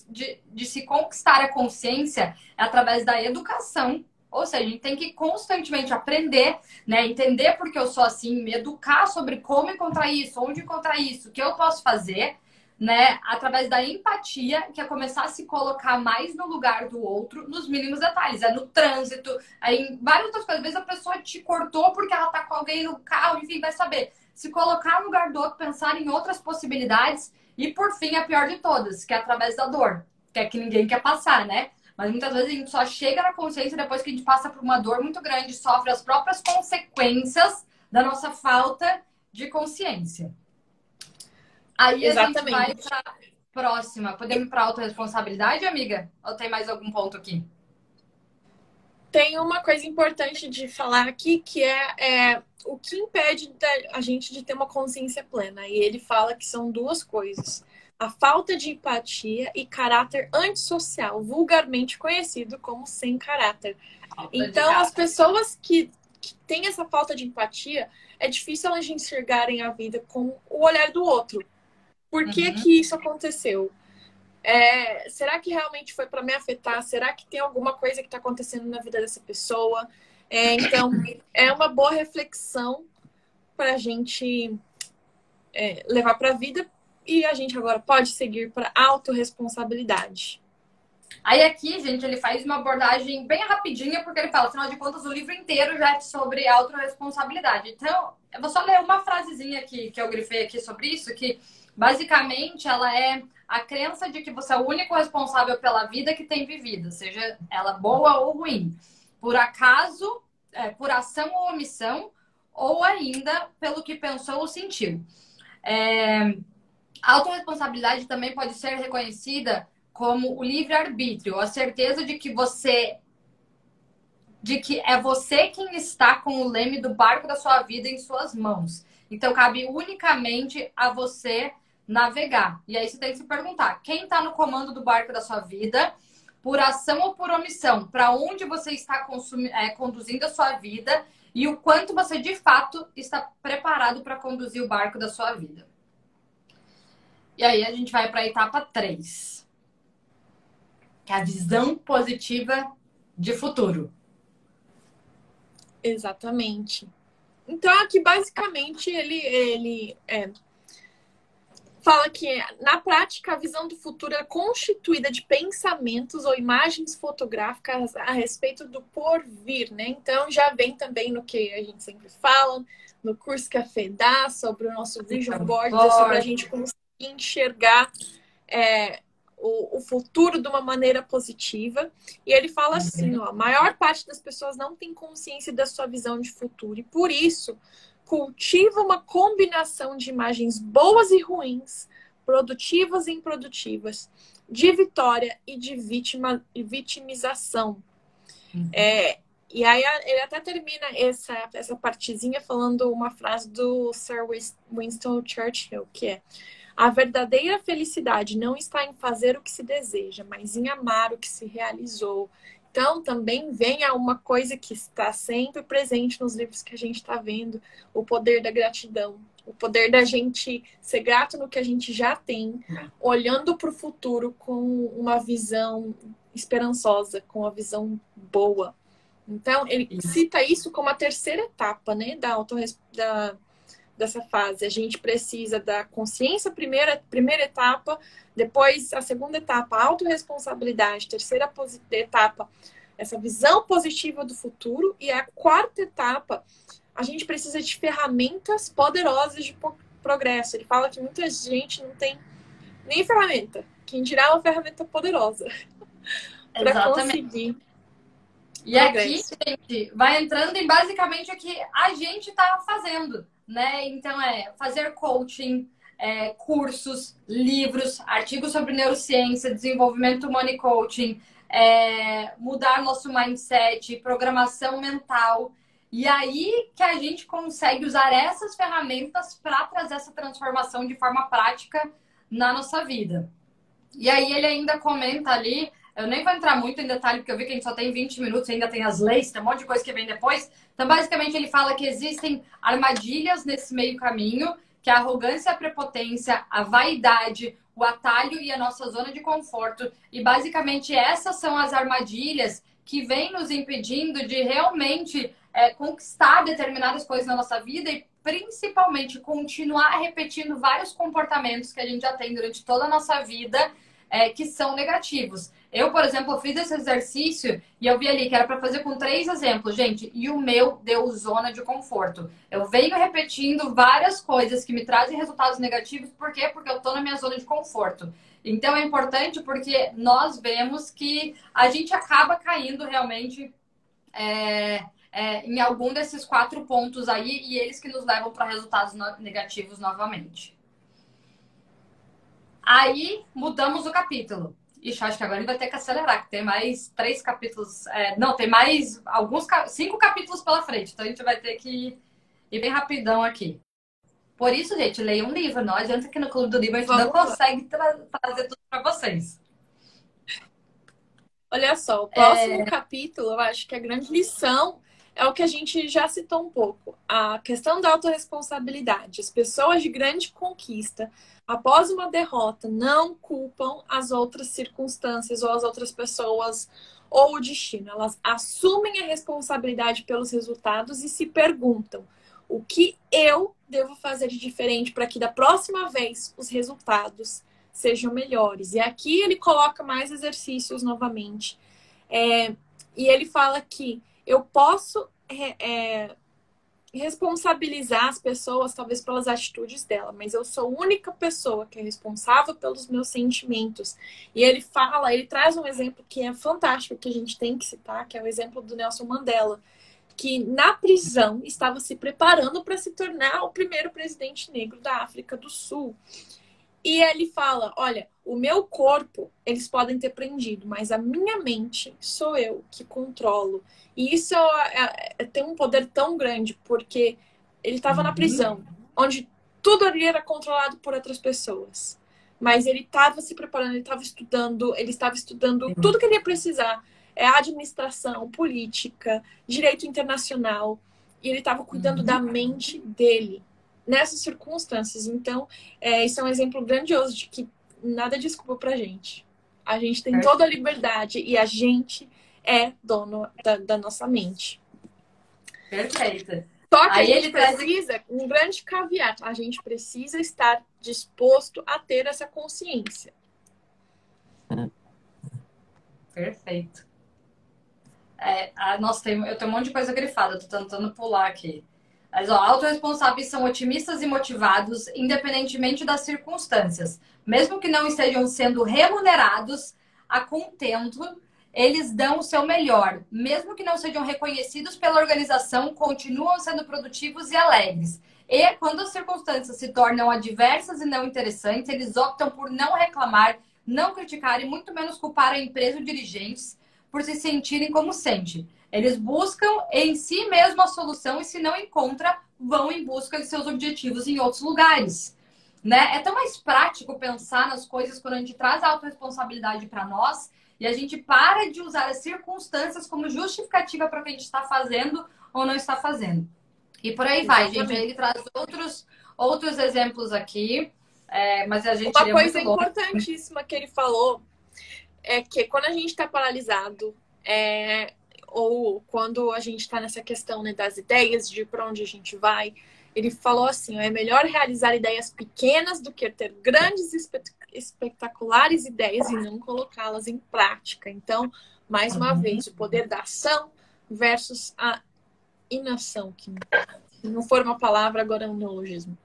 de, de se conquistar a consciência é através da educação. Ou seja, a gente tem que constantemente aprender, né? Entender por que eu sou assim, me educar sobre como encontrar isso, onde encontrar isso, o que eu posso fazer né, através da empatia, que é começar a se colocar mais no lugar do outro, nos mínimos detalhes. É no trânsito, é em várias outras coisas. Às vezes a pessoa te cortou porque ela tá com alguém no carro, enfim, vai saber. Se colocar no lugar do outro, pensar em outras possibilidades. E por fim, a pior de todas, que é através da dor, que é que ninguém quer passar, né? Mas muitas vezes a gente só chega na consciência depois que a gente passa por uma dor muito grande, sofre as próprias consequências da nossa falta de consciência. Aí Exatamente. a gente vai para próxima. Podemos ir para autorresponsabilidade, amiga? Ou tem mais algum ponto aqui? Tem uma coisa importante de falar aqui que é, é o que impede a gente de ter uma consciência plena. E ele fala que são duas coisas a falta de empatia e caráter antissocial, vulgarmente conhecido como sem caráter. Falta então, as pessoas que, que têm essa falta de empatia, é difícil elas enxergarem a vida com o olhar do outro. Por que, uhum. que isso aconteceu? É, será que realmente foi para me afetar? Será que tem alguma coisa que está acontecendo na vida dessa pessoa? É, então, é uma boa reflexão para a gente é, levar para a vida e a gente agora pode seguir para autorresponsabilidade. Aí aqui, gente, ele faz uma abordagem bem rapidinha, porque ele fala, afinal de contas, o livro inteiro já é sobre autorresponsabilidade. Então, eu vou só ler uma frasezinha aqui que eu grifei aqui sobre isso, que Basicamente, ela é a crença de que você é o único responsável pela vida que tem vivido, seja ela boa ou ruim, por acaso, é, por ação ou omissão, ou ainda pelo que pensou ou sentiu. É, a autorresponsabilidade também pode ser reconhecida como o livre-arbítrio, a certeza de que você de que é você quem está com o leme do barco da sua vida em suas mãos. Então cabe unicamente a você navegar. E aí você tem que se perguntar: quem está no comando do barco da sua vida, por ação ou por omissão? Para onde você está é, conduzindo a sua vida e o quanto você de fato está preparado para conduzir o barco da sua vida? E aí a gente vai para a etapa 3. que é a visão positiva de futuro. Exatamente. Então, aqui, basicamente, ele, ele é, fala que, na prática, a visão do futuro é constituída de pensamentos ou imagens fotográficas a respeito do porvir, né? Então, já vem também no que a gente sempre fala, no curso que a Fê dá, sobre o nosso vision board, sobre a gente conseguir enxergar é, o, o, futuro de uma maneira positiva. E ele fala uhum. assim: ó, a maior parte das pessoas não tem consciência da sua visão de futuro, e por isso cultiva uma combinação de imagens boas e ruins, produtivas e improdutivas, de vitória e de vítima, e vitimização. Uhum. É, e aí ele até termina essa, essa partezinha falando uma frase do Sir Winston Churchill, que é a verdadeira felicidade não está em fazer o que se deseja, mas em amar o que se realizou. Então, também vem a uma coisa que está sempre presente nos livros que a gente está vendo: o poder da gratidão, o poder da gente ser grato no que a gente já tem, olhando para o futuro com uma visão esperançosa, com uma visão boa. Então, ele cita isso como a terceira etapa né, da, auto, da dessa fase. A gente precisa da consciência, primeira, primeira etapa, depois a segunda etapa, a autorresponsabilidade, terceira etapa, essa visão positiva do futuro, e a quarta etapa, a gente precisa de ferramentas poderosas de progresso. Ele fala que muita gente não tem nem ferramenta, quem dirá uma ferramenta poderosa para conseguir. E aqui, gente, vai entrando em basicamente o que a gente está fazendo né? Então é fazer coaching, é, cursos, livros, artigos sobre neurociência, desenvolvimento humano e coaching, é, mudar nosso mindset, programação mental. E aí que a gente consegue usar essas ferramentas para trazer essa transformação de forma prática na nossa vida. E aí ele ainda comenta ali eu nem vou entrar muito em detalhe, porque eu vi que a gente só tem 20 minutos, ainda tem as leis, tem um monte de coisa que vem depois. Então, basicamente, ele fala que existem armadilhas nesse meio caminho, que a arrogância, a prepotência, a vaidade, o atalho e a nossa zona de conforto. E, basicamente, essas são as armadilhas que vêm nos impedindo de realmente é, conquistar determinadas coisas na nossa vida e, principalmente, continuar repetindo vários comportamentos que a gente já tem durante toda a nossa vida é, que são negativos. Eu, por exemplo, fiz esse exercício e eu vi ali que era para fazer com três exemplos, gente, e o meu deu zona de conforto. Eu venho repetindo várias coisas que me trazem resultados negativos, por quê? Porque eu estou na minha zona de conforto. Então é importante porque nós vemos que a gente acaba caindo realmente é, é, em algum desses quatro pontos aí e eles que nos levam para resultados negativos novamente. Aí mudamos o capítulo. Ixi, acho que agora ele vai ter que acelerar, que tem mais três capítulos. É, não, tem mais alguns cinco capítulos pela frente. Então a gente vai ter que ir bem rapidão aqui. Por isso, gente, leia um livro. Não adianta que no Clube do Livro a gente Vamos não lá. consegue tra trazer tudo para vocês. Olha só, o próximo é... capítulo, eu acho que a grande lição é o que a gente já citou um pouco. A questão da autorresponsabilidade. As pessoas de grande conquista após uma derrota, não culpam as outras circunstâncias ou as outras pessoas ou o destino. Elas assumem a responsabilidade pelos resultados e se perguntam: o que eu devo fazer de diferente para que da próxima vez os resultados sejam melhores? E aqui ele coloca mais exercícios novamente. É, e ele fala que eu posso é, é, responsabilizar as pessoas, talvez pelas atitudes dela, mas eu sou a única pessoa que é responsável pelos meus sentimentos. E ele fala, ele traz um exemplo que é fantástico, que a gente tem que citar, que é o exemplo do Nelson Mandela, que na prisão estava se preparando para se tornar o primeiro presidente negro da África do Sul. E ele fala: Olha, o meu corpo eles podem ter prendido, mas a minha mente sou eu que controlo. E isso é, é, tem um poder tão grande, porque ele estava na uhum. prisão, onde tudo ali era controlado por outras pessoas. Mas ele estava se preparando, ele estava estudando, ele estava estudando tudo que ele ia precisar. É administração, política, direito internacional. E ele estava cuidando uhum. da mente dele nessas circunstâncias. Então, é, isso é um exemplo grandioso de que nada é desculpa pra gente. A gente tem toda a liberdade e a gente é dono da, da nossa mente. Perfeito. Só que Aí a gente precisa, traz... um grande caveat, a gente precisa estar disposto a ter essa consciência. Perfeito. É, a, nossa, tem, eu tenho um monte de coisa grifada, tô tentando pular aqui. Mas, ó, são otimistas e motivados, independentemente das circunstâncias. Mesmo que não estejam sendo remunerados a contento, eles dão o seu melhor. Mesmo que não sejam reconhecidos pela organização, continuam sendo produtivos e alegres. E quando as circunstâncias se tornam adversas e não interessantes, eles optam por não reclamar, não criticar e muito menos culpar a empresa ou dirigentes por se sentirem como sente. Eles buscam em si mesmo a solução e se não encontra, vão em busca de seus objetivos em outros lugares. Né? É tão mais prático pensar nas coisas quando a gente traz a autorresponsabilidade para nós e a gente para de usar as circunstâncias como justificativa para o que a gente está fazendo ou não está fazendo. E por aí vai, gente. Aí ele traz outros, outros exemplos aqui. É, mas a gente Uma coisa importantíssima que ele falou é que quando a gente está paralisado, é, ou quando a gente está nessa questão né, das ideias, de para onde a gente vai, ele falou assim: é melhor realizar ideias pequenas do que ter grandes espetaculares ideias e não colocá-las em prática. Então, mais uma uhum. vez, o poder da ação versus a inação, que não for uma palavra, agora é um neologismo.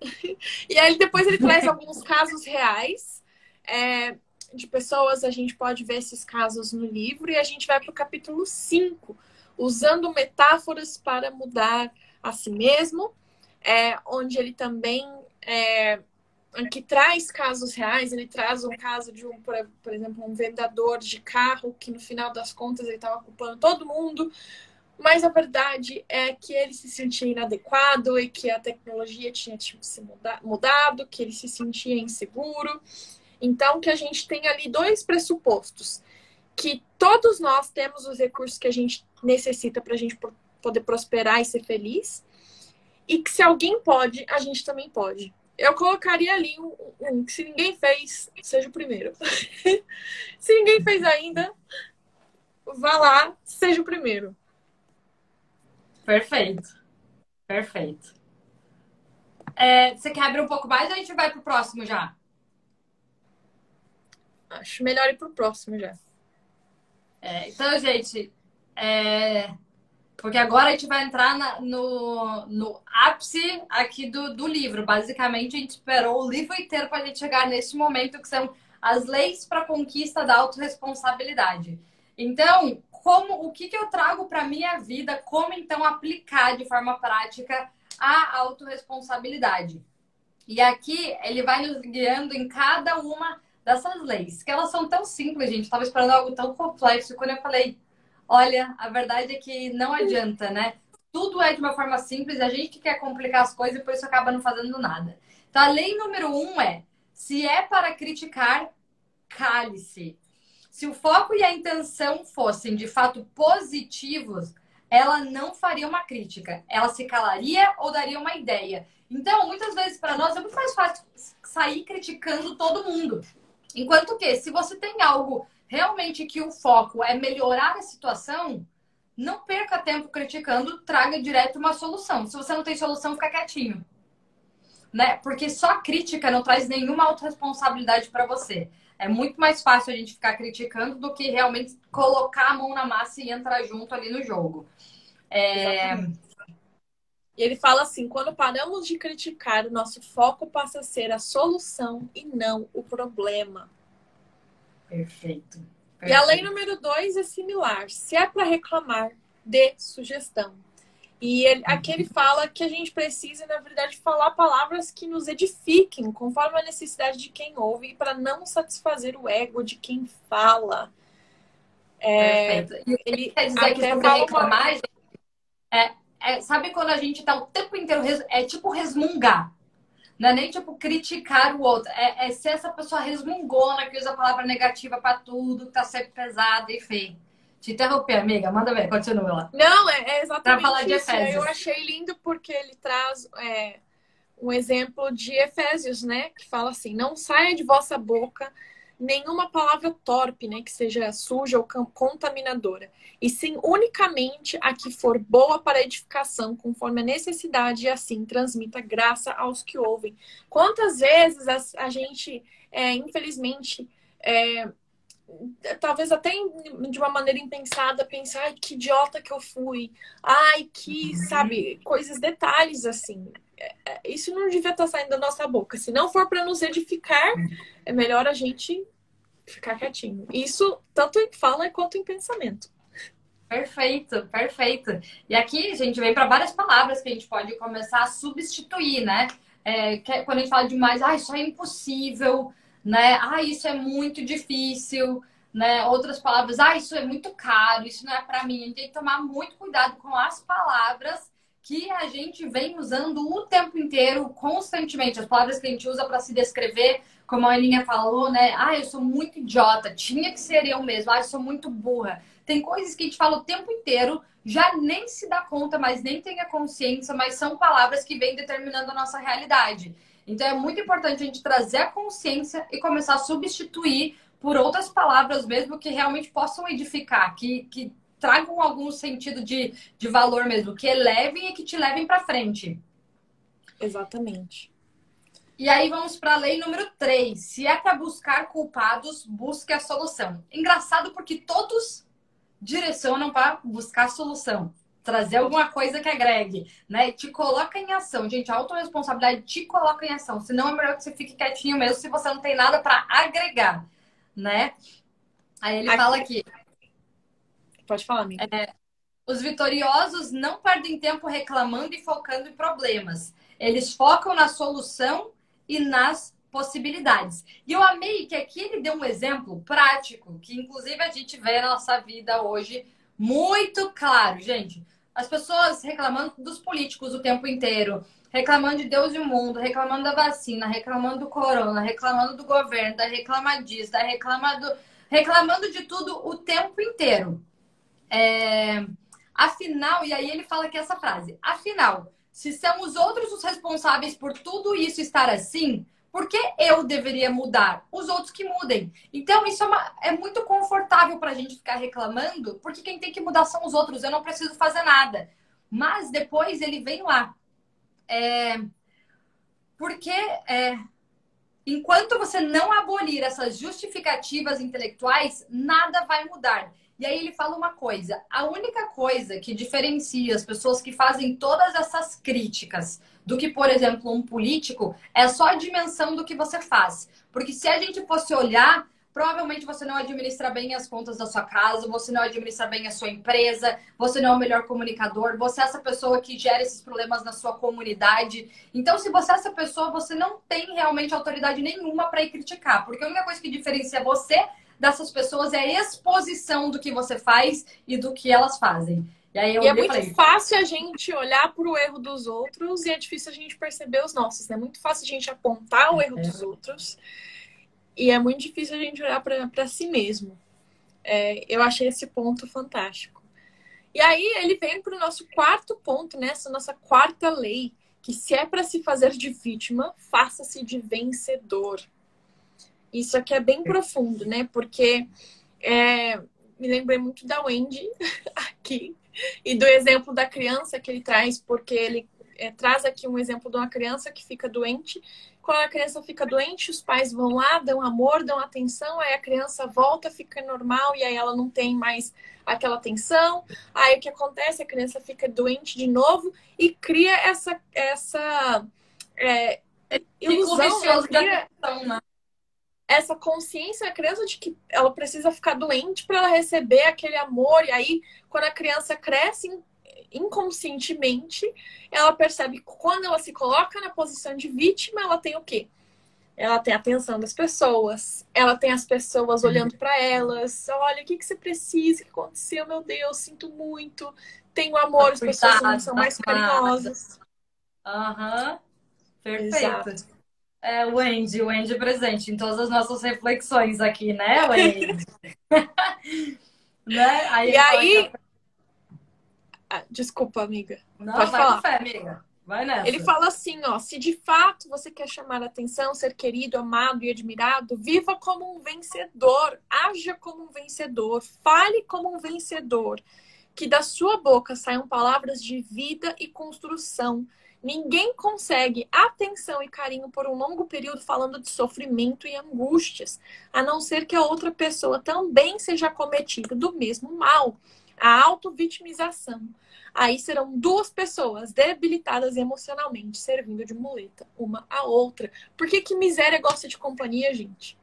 e aí depois ele traz alguns casos reais é, de pessoas, a gente pode ver esses casos no livro, e a gente vai para o capítulo 5, usando metáforas para mudar a si mesmo, é, onde ele também é, que traz casos reais, ele traz um caso de um, por, exemplo, um vendedor de carro que no final das contas ele estava culpando todo mundo, mas a verdade é que ele se sentia inadequado e que a tecnologia tinha tipo, se mudado, que ele se sentia inseguro. Então, que a gente tem ali dois pressupostos. Que todos nós temos os recursos que a gente necessita para a gente poder prosperar e ser feliz. E que se alguém pode, a gente também pode. Eu colocaria ali um, um que se ninguém fez, seja o primeiro. se ninguém fez ainda, vá lá, seja o primeiro. Perfeito. Perfeito. É, você quer abrir um pouco mais ou a gente vai pro próximo já? Acho melhor ir pro próximo já. É, então, gente, é... porque agora a gente vai entrar na, no, no ápice aqui do, do livro. Basicamente, a gente esperou o livro inteiro para a gente chegar nesse momento, que são as leis para conquista da autorresponsabilidade. Então, como o que, que eu trago para minha vida, como então aplicar de forma prática a autorresponsabilidade. E aqui ele vai nos guiando em cada uma dessas leis, que elas são tão simples, gente. Estava esperando algo tão complexo. Quando eu falei, olha, a verdade é que não adianta, né? Tudo é de uma forma simples, a gente quer complicar as coisas e por isso acaba não fazendo nada. Então, a lei número um é: se é para criticar, cale-se. Se o foco e a intenção fossem de fato positivos, ela não faria uma crítica. Ela se calaria ou daria uma ideia. Então, muitas vezes para nós é muito mais fácil sair criticando todo mundo. Enquanto que, se você tem algo realmente que o foco é melhorar a situação, não perca tempo criticando, traga direto uma solução. Se você não tem solução, fica quietinho. Né? Porque só crítica não traz nenhuma autorresponsabilidade para você. É muito mais fácil a gente ficar criticando do que realmente colocar a mão na massa e entrar junto ali no jogo. É... E ele fala assim: quando paramos de criticar, o nosso foco passa a ser a solução e não o problema. Perfeito. Perfeito. E a lei número dois é similar. Se é para reclamar, dê sugestão. E ele, aqui ele fala que a gente precisa, na verdade, falar palavras que nos edifiquem, conforme a necessidade de quem ouve, para não satisfazer o ego de quem fala. É, Perfeito. E ele quer dizer que sobre reclamar, uma... é, é, sabe quando a gente tá o tempo inteiro, é tipo resmungar. Não é nem tipo criticar o outro, é, é ser essa pessoa resmungona que usa a palavra negativa para tudo, que tá sempre pesada e feio. Te interromper, amiga, manda ver, continua lá. Não, é, é exatamente pra falar de isso. Efésios. Eu achei lindo porque ele traz é, um exemplo de Efésios, né? Que fala assim: não saia de vossa boca nenhuma palavra torpe, né, que seja suja ou contaminadora, e sim unicamente a que for boa para edificação, conforme a necessidade, e assim transmita graça aos que ouvem. Quantas vezes a, a gente, é, infelizmente, é, talvez até de uma maneira impensada, pensar, ai, que idiota que eu fui, ai, que, uhum. sabe, coisas, detalhes assim. Isso não devia estar saindo da nossa boca. Se não for para nos edificar, é melhor a gente ficar quietinho. Isso tanto em fala quanto em pensamento. Perfeito, perfeito. E aqui a gente vem para várias palavras que a gente pode começar a substituir, né? É, é quando a gente fala demais, ah, isso é impossível, né? Ah, isso é muito difícil, né? Outras palavras, ah, isso é muito caro, isso não é para mim. A gente tem que tomar muito cuidado com as palavras que a gente vem usando o tempo inteiro, constantemente. As palavras que a gente usa para se descrever, como a Aninha falou, né? Ah, eu sou muito idiota, tinha que ser eu mesmo. Ah, eu sou muito burra. Tem coisas que a gente fala o tempo inteiro, já nem se dá conta, mas nem tem a consciência, mas são palavras que vêm determinando a nossa realidade. Então é muito importante a gente trazer a consciência e começar a substituir por outras palavras mesmo que realmente possam edificar, que, que tragam algum sentido de, de valor mesmo, que elevem e que te levem para frente. Exatamente. E aí vamos para a lei número 3. Se é para buscar culpados, busque a solução. Engraçado porque todos direcionam para buscar a solução. Trazer alguma coisa que agregue, né? Te coloca em ação. Gente, a autorresponsabilidade te coloca em ação. Senão é melhor que você fique quietinho mesmo se você não tem nada para agregar, né? Aí ele aqui. fala aqui. Pode falar, amiga. É, os vitoriosos não perdem tempo reclamando e focando em problemas. Eles focam na solução e nas possibilidades. E eu amei que aqui ele deu um exemplo prático, que inclusive a gente vê na nossa vida hoje muito claro, gente. As pessoas reclamando dos políticos o tempo inteiro, reclamando de Deus e o mundo, reclamando da vacina, reclamando do corona, reclamando do governo, da reclama disso, da reclama do... reclamando de tudo o tempo inteiro. É... Afinal, e aí ele fala aqui essa frase: afinal, se são os outros os responsáveis por tudo isso estar assim, por que eu deveria mudar? Os outros que mudem. Então, isso é, uma, é muito confortável para a gente ficar reclamando, porque quem tem que mudar são os outros, eu não preciso fazer nada. Mas depois ele vem lá. É... Porque é... enquanto você não abolir essas justificativas intelectuais, nada vai mudar. E aí ele fala uma coisa: a única coisa que diferencia as pessoas que fazem todas essas críticas do que, por exemplo, um político é só a dimensão do que você faz. Porque se a gente fosse olhar, provavelmente você não administra bem as contas da sua casa, você não administra bem a sua empresa, você não é o melhor comunicador, você é essa pessoa que gera esses problemas na sua comunidade. Então, se você é essa pessoa, você não tem realmente autoridade nenhuma para ir criticar, porque a única coisa que diferencia você dessas pessoas é a exposição do que você faz e do que elas fazem. E, aí e é muito falei, fácil a gente olhar para o erro dos outros e é difícil a gente perceber os nossos. Né? É muito fácil a gente apontar o erro é. dos outros e é muito difícil a gente olhar para si mesmo. É, eu achei esse ponto fantástico. E aí ele vem para o nosso quarto ponto, nessa né? nossa quarta lei, que se é para se fazer de vítima, faça-se de vencedor. Isso aqui é bem é. profundo, né? Porque é, me lembrei muito da Wendy aqui e do exemplo da criança que ele traz, porque ele é, traz aqui um exemplo de uma criança que fica doente. Quando a criança fica doente, os pais vão lá, dão amor, dão atenção, aí a criança volta, fica normal e aí ela não tem mais aquela atenção. Aí o que acontece? A criança fica doente de novo e cria essa essa é, ilusão, né? cria, atenção, né? Essa consciência na criança de que ela precisa ficar doente para ela receber aquele amor. E aí, quando a criança cresce inconscientemente, ela percebe que quando ela se coloca na posição de vítima, ela tem o quê? Ela tem a atenção das pessoas, ela tem as pessoas uhum. olhando para elas. Olha, o que, que você precisa? O que aconteceu? Meu Deus, sinto muito. Tenho amor, as pessoas são mais carinhosas. Aham, uhum. perfeito. Exato. É, o Andy, o Andy presente em todas as nossas reflexões aqui, né, Andy? né? Aí e aí... Ah, desculpa, amiga. Não, Pode vai falar. fé, amiga. Vai nessa. Ele fala assim, ó, se de fato você quer chamar a atenção, ser querido, amado e admirado, viva como um vencedor, haja como um vencedor, fale como um vencedor, que da sua boca saiam palavras de vida e construção. Ninguém consegue atenção e carinho por um longo período falando de sofrimento e angústias, a não ser que a outra pessoa também seja cometida do mesmo mal, a autovitimização. Aí serão duas pessoas debilitadas emocionalmente, servindo de muleta uma à outra. Por que, que miséria gosta de companhia, gente?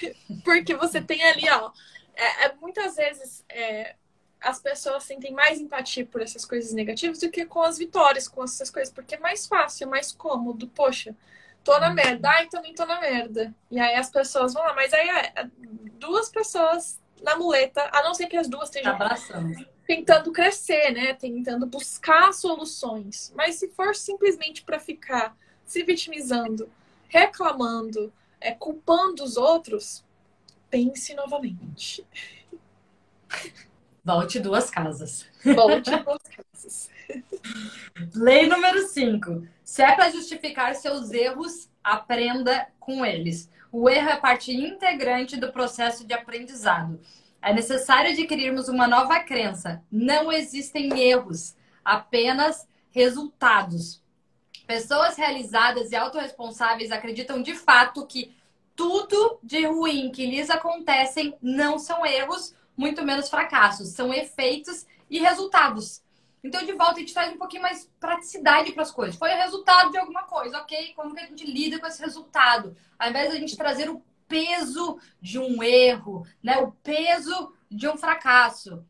Porque você tem ali, ó. É, é muitas vezes é, as pessoas sentem mais empatia por essas coisas negativas do que com as vitórias, com essas coisas, porque é mais fácil, é mais cômodo. Poxa, tô na merda, ai, também tô na merda. E aí as pessoas vão lá, mas aí é, é duas pessoas na muleta, a não ser que as duas estejam Abraçando. tentando crescer, né? Tentando buscar soluções. Mas se for simplesmente para ficar se vitimizando, reclamando, é, culpando os outros, pense novamente. Volte duas casas. Volte duas casas. Lei número 5. Se é para justificar seus erros, aprenda com eles. O erro é parte integrante do processo de aprendizado. É necessário adquirirmos uma nova crença. Não existem erros, apenas resultados. Pessoas realizadas e autorresponsáveis acreditam de fato que tudo de ruim que lhes acontecem não são erros, muito menos fracassos, são efeitos e resultados. Então, de volta, a gente traz um pouquinho mais praticidade para as coisas. Foi o resultado de alguma coisa, ok? Como que a gente lida com esse resultado? Ao invés de a gente trazer o peso de um erro, né? O peso de um fracasso.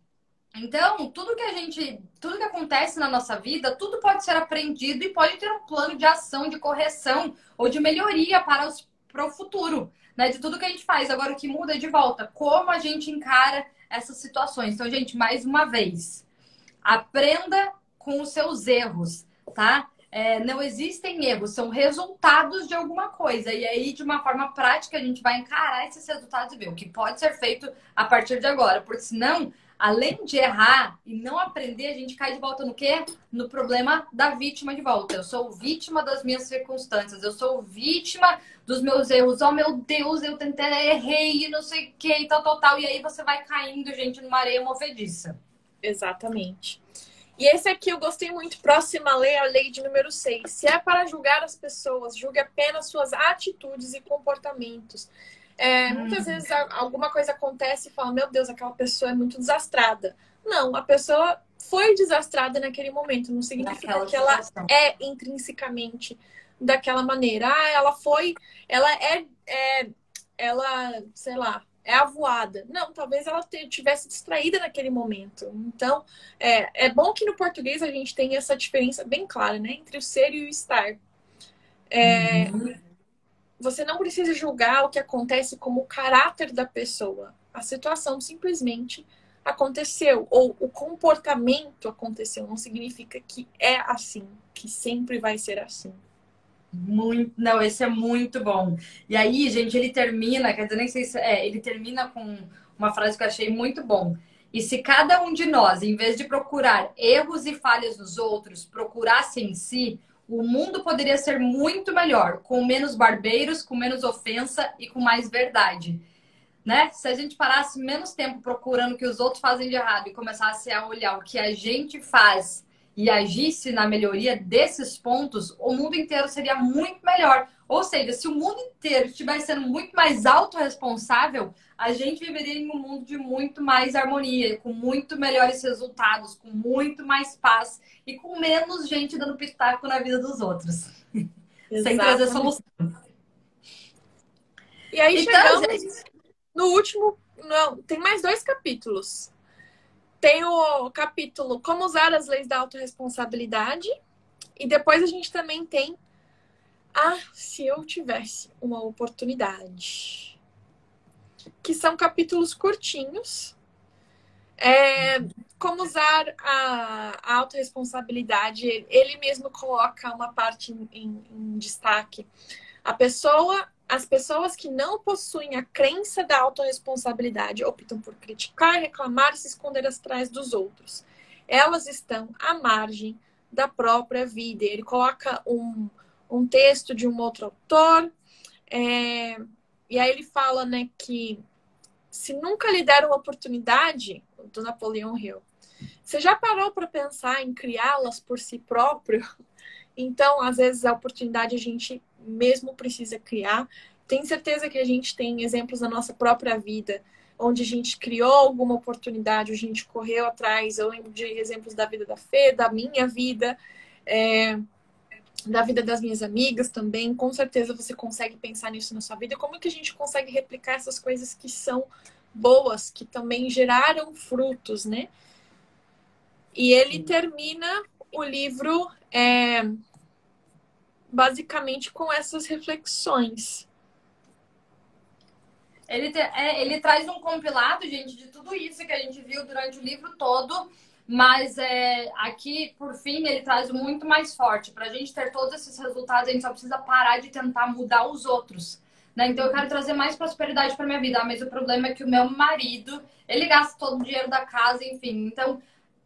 Então, tudo que a gente, tudo que acontece na nossa vida, tudo pode ser aprendido e pode ter um plano de ação, de correção ou de melhoria para, os, para o futuro, né? De tudo que a gente faz. Agora, o que muda é de volta, como a gente encara essas situações. Então, gente, mais uma vez, Aprenda com os seus erros, tá? É, não existem erros, são resultados de alguma coisa. E aí, de uma forma prática, a gente vai encarar esses resultados e ver o que pode ser feito a partir de agora. Porque senão, além de errar e não aprender, a gente cai de volta no quê? No problema da vítima de volta. Eu sou vítima das minhas circunstâncias, eu sou vítima dos meus erros. Oh, meu Deus, eu tentei, errei, não sei o que, tal, tal, tal. E aí você vai caindo, gente, numa areia movediça. Exatamente. E esse aqui eu gostei muito. Próxima lei, a lei de número 6. Se é para julgar as pessoas, julgue apenas suas atitudes e comportamentos. É, hum. Muitas vezes alguma coisa acontece e fala, meu Deus, aquela pessoa é muito desastrada. Não, a pessoa foi desastrada naquele momento. Não significa Naquela que ela situação. é intrinsecamente daquela maneira. Ah, ela foi, ela é, é ela, sei lá, é avoada. Não, talvez ela tivesse distraída naquele momento. Então, é, é bom que no português a gente tenha essa diferença bem clara, né? Entre o ser e o estar. É, uhum. Você não precisa julgar o que acontece como o caráter da pessoa. A situação simplesmente aconteceu. Ou o comportamento aconteceu. Não significa que é assim, que sempre vai ser assim. Muito, não, esse é muito bom. E aí, gente, ele termina, quer dizer, nem sei se é, ele termina com uma frase que eu achei muito bom. E se cada um de nós, em vez de procurar erros e falhas nos outros, procurasse em si, o mundo poderia ser muito melhor, com menos barbeiros, com menos ofensa e com mais verdade. Né? Se a gente parasse menos tempo procurando o que os outros fazem de errado e começasse a olhar o que a gente faz e agisse na melhoria desses pontos, o mundo inteiro seria muito melhor. Ou seja, se o mundo inteiro estivesse sendo muito mais autorresponsável, a gente viveria em um mundo de muito mais harmonia, com muito melhores resultados, com muito mais paz e com menos gente dando pitaco na vida dos outros. Sem trazer solução. E aí então, chegamos gente... no último. Não, tem mais dois capítulos. Tem o capítulo Como usar as leis da autorresponsabilidade. E depois a gente também tem Ah, se eu tivesse uma oportunidade. Que são capítulos curtinhos. É, como usar a, a autorresponsabilidade. Ele mesmo coloca uma parte em, em, em destaque. A pessoa as pessoas que não possuem a crença da autorresponsabilidade optam por criticar, reclamar e se esconder atrás dos outros. Elas estão à margem da própria vida. Ele coloca um, um texto de um outro autor, é, e aí ele fala né, que se nunca lhe deram oportunidade, do Napoleão Hill, você já parou para pensar em criá-las por si próprio? Então, às vezes, a oportunidade a gente mesmo precisa criar. Tenho certeza que a gente tem exemplos na nossa própria vida onde a gente criou alguma oportunidade, a gente correu atrás. Eu lembro de exemplos da vida da Fê, da minha vida, é, da vida das minhas amigas também. Com certeza você consegue pensar nisso na sua vida. Como que a gente consegue replicar essas coisas que são boas, que também geraram frutos, né? E ele termina o livro é, basicamente com essas reflexões. Ele, te, é, ele traz um compilado, gente, de tudo isso que a gente viu durante o livro todo, mas é, aqui, por fim, ele traz muito mais forte. Para a gente ter todos esses resultados, a gente só precisa parar de tentar mudar os outros. Né? Então, eu quero trazer mais prosperidade para minha vida, mas o problema é que o meu marido, ele gasta todo o dinheiro da casa, enfim. Então,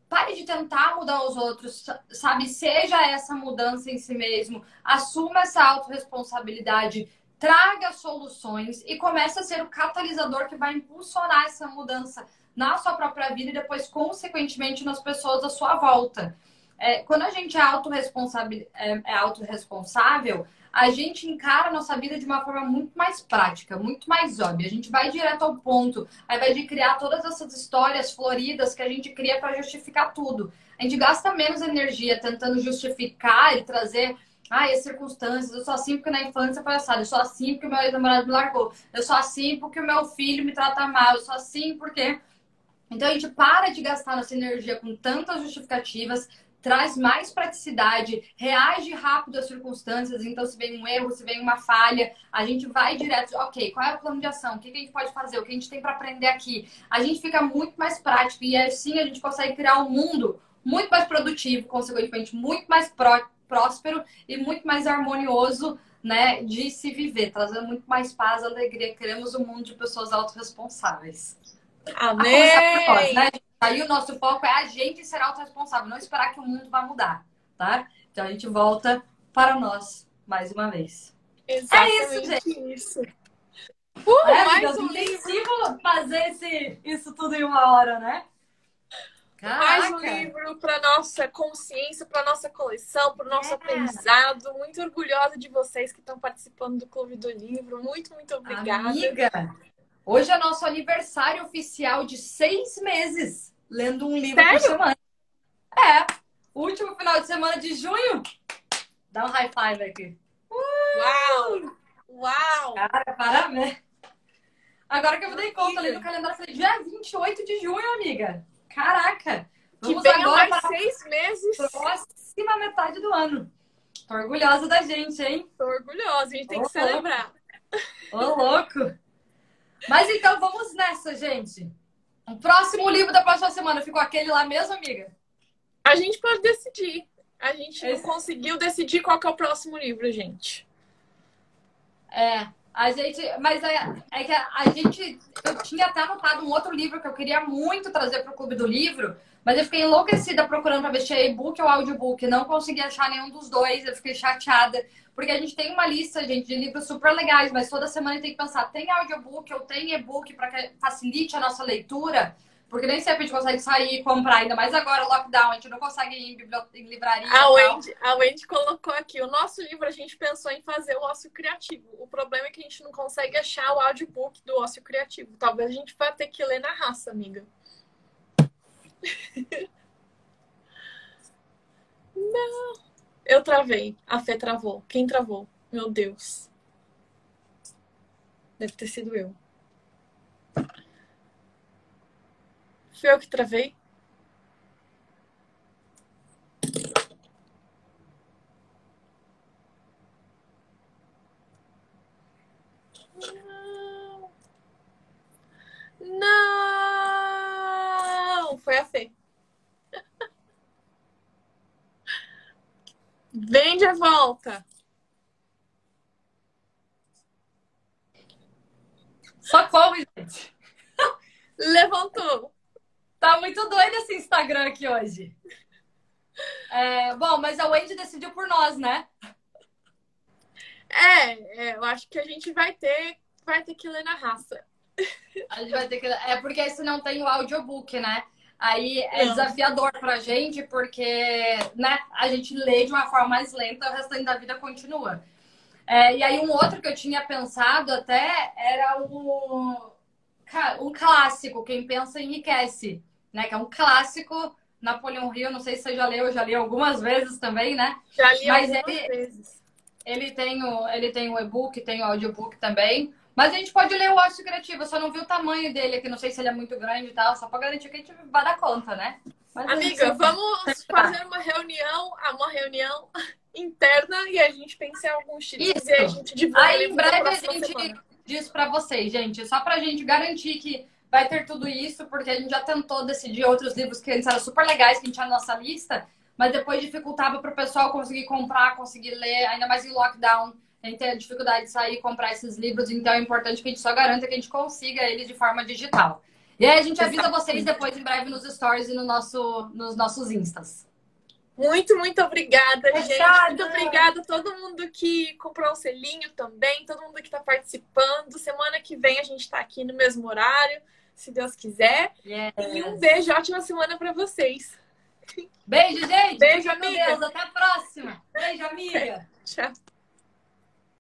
pare de tentar mudar os outros, sabe? Seja essa mudança em si mesmo, assuma essa autorresponsabilidade, traga soluções e comece a ser o catalisador que vai impulsionar essa mudança na sua própria vida e depois, consequentemente, nas pessoas à sua volta. É, quando a gente é autorresponsável, é, é autorresponsável, a gente encara a nossa vida de uma forma muito mais prática, muito mais óbvia. A gente vai direto ao ponto, ao invés de criar todas essas histórias floridas que a gente cria para justificar tudo. A gente gasta menos energia tentando justificar e trazer Ai, as circunstâncias, eu sou assim porque na infância foi assado, eu sou assim porque meu ex-namorado me largou, eu sou assim porque o meu filho me trata mal, eu sou assim porque. Então a gente para de gastar nossa energia com tantas justificativas, traz mais praticidade, reage rápido às circunstâncias. Então, se vem um erro, se vem uma falha, a gente vai direto, ok, qual é o plano de ação? O que a gente pode fazer? O que a gente tem para aprender aqui? A gente fica muito mais prático e assim a gente consegue criar um mundo muito mais produtivo, consequentemente, muito mais pró próspero e muito mais harmonioso né, de se viver, trazendo muito mais paz, alegria. Queremos um mundo de pessoas autorresponsáveis. Amém! Nós, né? Aí o nosso foco é a gente ser autorresponsável, não esperar que o mundo vá mudar, tá? Então a gente volta para nós mais uma vez. Exatamente é isso, gente. Isso. Uh, é, mais um livro. fazer esse, isso tudo em uma hora, né? Caraca. Mais um livro para nossa consciência, para nossa coleção, para o nosso é. aprendizado. Muito orgulhosa de vocês que estão participando do Clube do Livro. Muito, muito obrigada. Amiga, hoje é nosso aniversário oficial de seis meses lendo um livro Sério? por semana. É, último final de semana de junho. Dá um high five aqui. Uau! Uau! Cara, parabéns. Agora que eu me dei conta ali no calendário, falei dia 28 de junho, amiga. Caraca! Vamos que agora mais seis meses. Próxima metade do ano. Tô orgulhosa da gente, hein? Tô orgulhosa, a gente tem Ô, que celebrar. Ô, louco! Mas então vamos nessa, gente. O próximo livro da próxima semana ficou aquele lá mesmo, amiga? A gente pode decidir. A gente Esse... não conseguiu decidir qual é o próximo livro, gente. É, a gente, mas é, é, que a, a, gente, eu tinha até anotado um outro livro que eu queria muito trazer para o Clube do Livro, mas eu fiquei enlouquecida procurando para ver se é e-book ou audiobook. Não consegui achar nenhum dos dois, eu fiquei chateada. Porque a gente tem uma lista, gente, de livros super legais, mas toda semana tem que pensar, tem audiobook ou tem e-book para que facilite a nossa leitura? Porque nem sempre a gente consegue sair e comprar, ainda mais agora, lockdown, a gente não consegue ir em, em livraria. A Wendy, a Wendy colocou aqui: o nosso livro a gente pensou em fazer o ócio criativo. O problema é que a gente não consegue achar o audiobook do ócio criativo. Talvez a gente vá ter que ler na raça, amiga. não. Eu travei. A Fê travou. Quem travou? Meu Deus. Deve ter sido eu. Fui eu que travei? Não. Não! Foi a Fê. De volta. Socorro, gente. Levantou. Tá muito doido esse Instagram aqui hoje. É, bom, mas a Wendy decidiu por nós, né? É, é, eu acho que a gente vai ter, vai ter que ler na raça. A gente vai ter que. É porque esse não tem o audiobook, né? Aí é desafiador pra gente, porque né, a gente lê de uma forma mais lenta, o restante da vida continua. É, e aí um outro que eu tinha pensado até era o um clássico, Quem Pensa Enriquece, né? Que é um clássico, Napoleão Rio, não sei se você já leu, eu já li algumas vezes também, né? Já li Mas algumas ele, vezes. Ele tem o, ele tem o e-book, tem o audiobook também. Mas a gente pode ler o ócio criativo, eu só não vi o tamanho dele aqui, não sei se ele é muito grande e tal, só pra garantir que a gente vai dar conta, né? Mas Amiga, vamos fazer uma reunião, ah, uma reunião interna e a gente pensa em alguns títulos Isso. e a gente divulga. Aí em breve a gente semana. diz pra vocês, gente, só pra gente garantir que vai ter tudo isso, porque a gente já tentou decidir outros livros que antes eram super legais, que a gente tinha na nossa lista, mas depois dificultava para o pessoal conseguir comprar, conseguir ler, ainda mais em lockdown a gente tem dificuldade de sair e comprar esses livros, então é importante que a gente só garanta que a gente consiga eles de forma digital. E aí a gente avisa vocês depois em breve nos stories e no nosso, nos nossos instas. Muito, muito obrigada, gente. Muito obrigada a todo mundo que comprou o selinho também, todo mundo que está participando. Semana que vem a gente está aqui no mesmo horário, se Deus quiser. Yes. E um beijo, ótima semana para vocês. Beijo, gente. Beijo, amiga. Deus, até a próxima. Beijo, amiga. Tchau.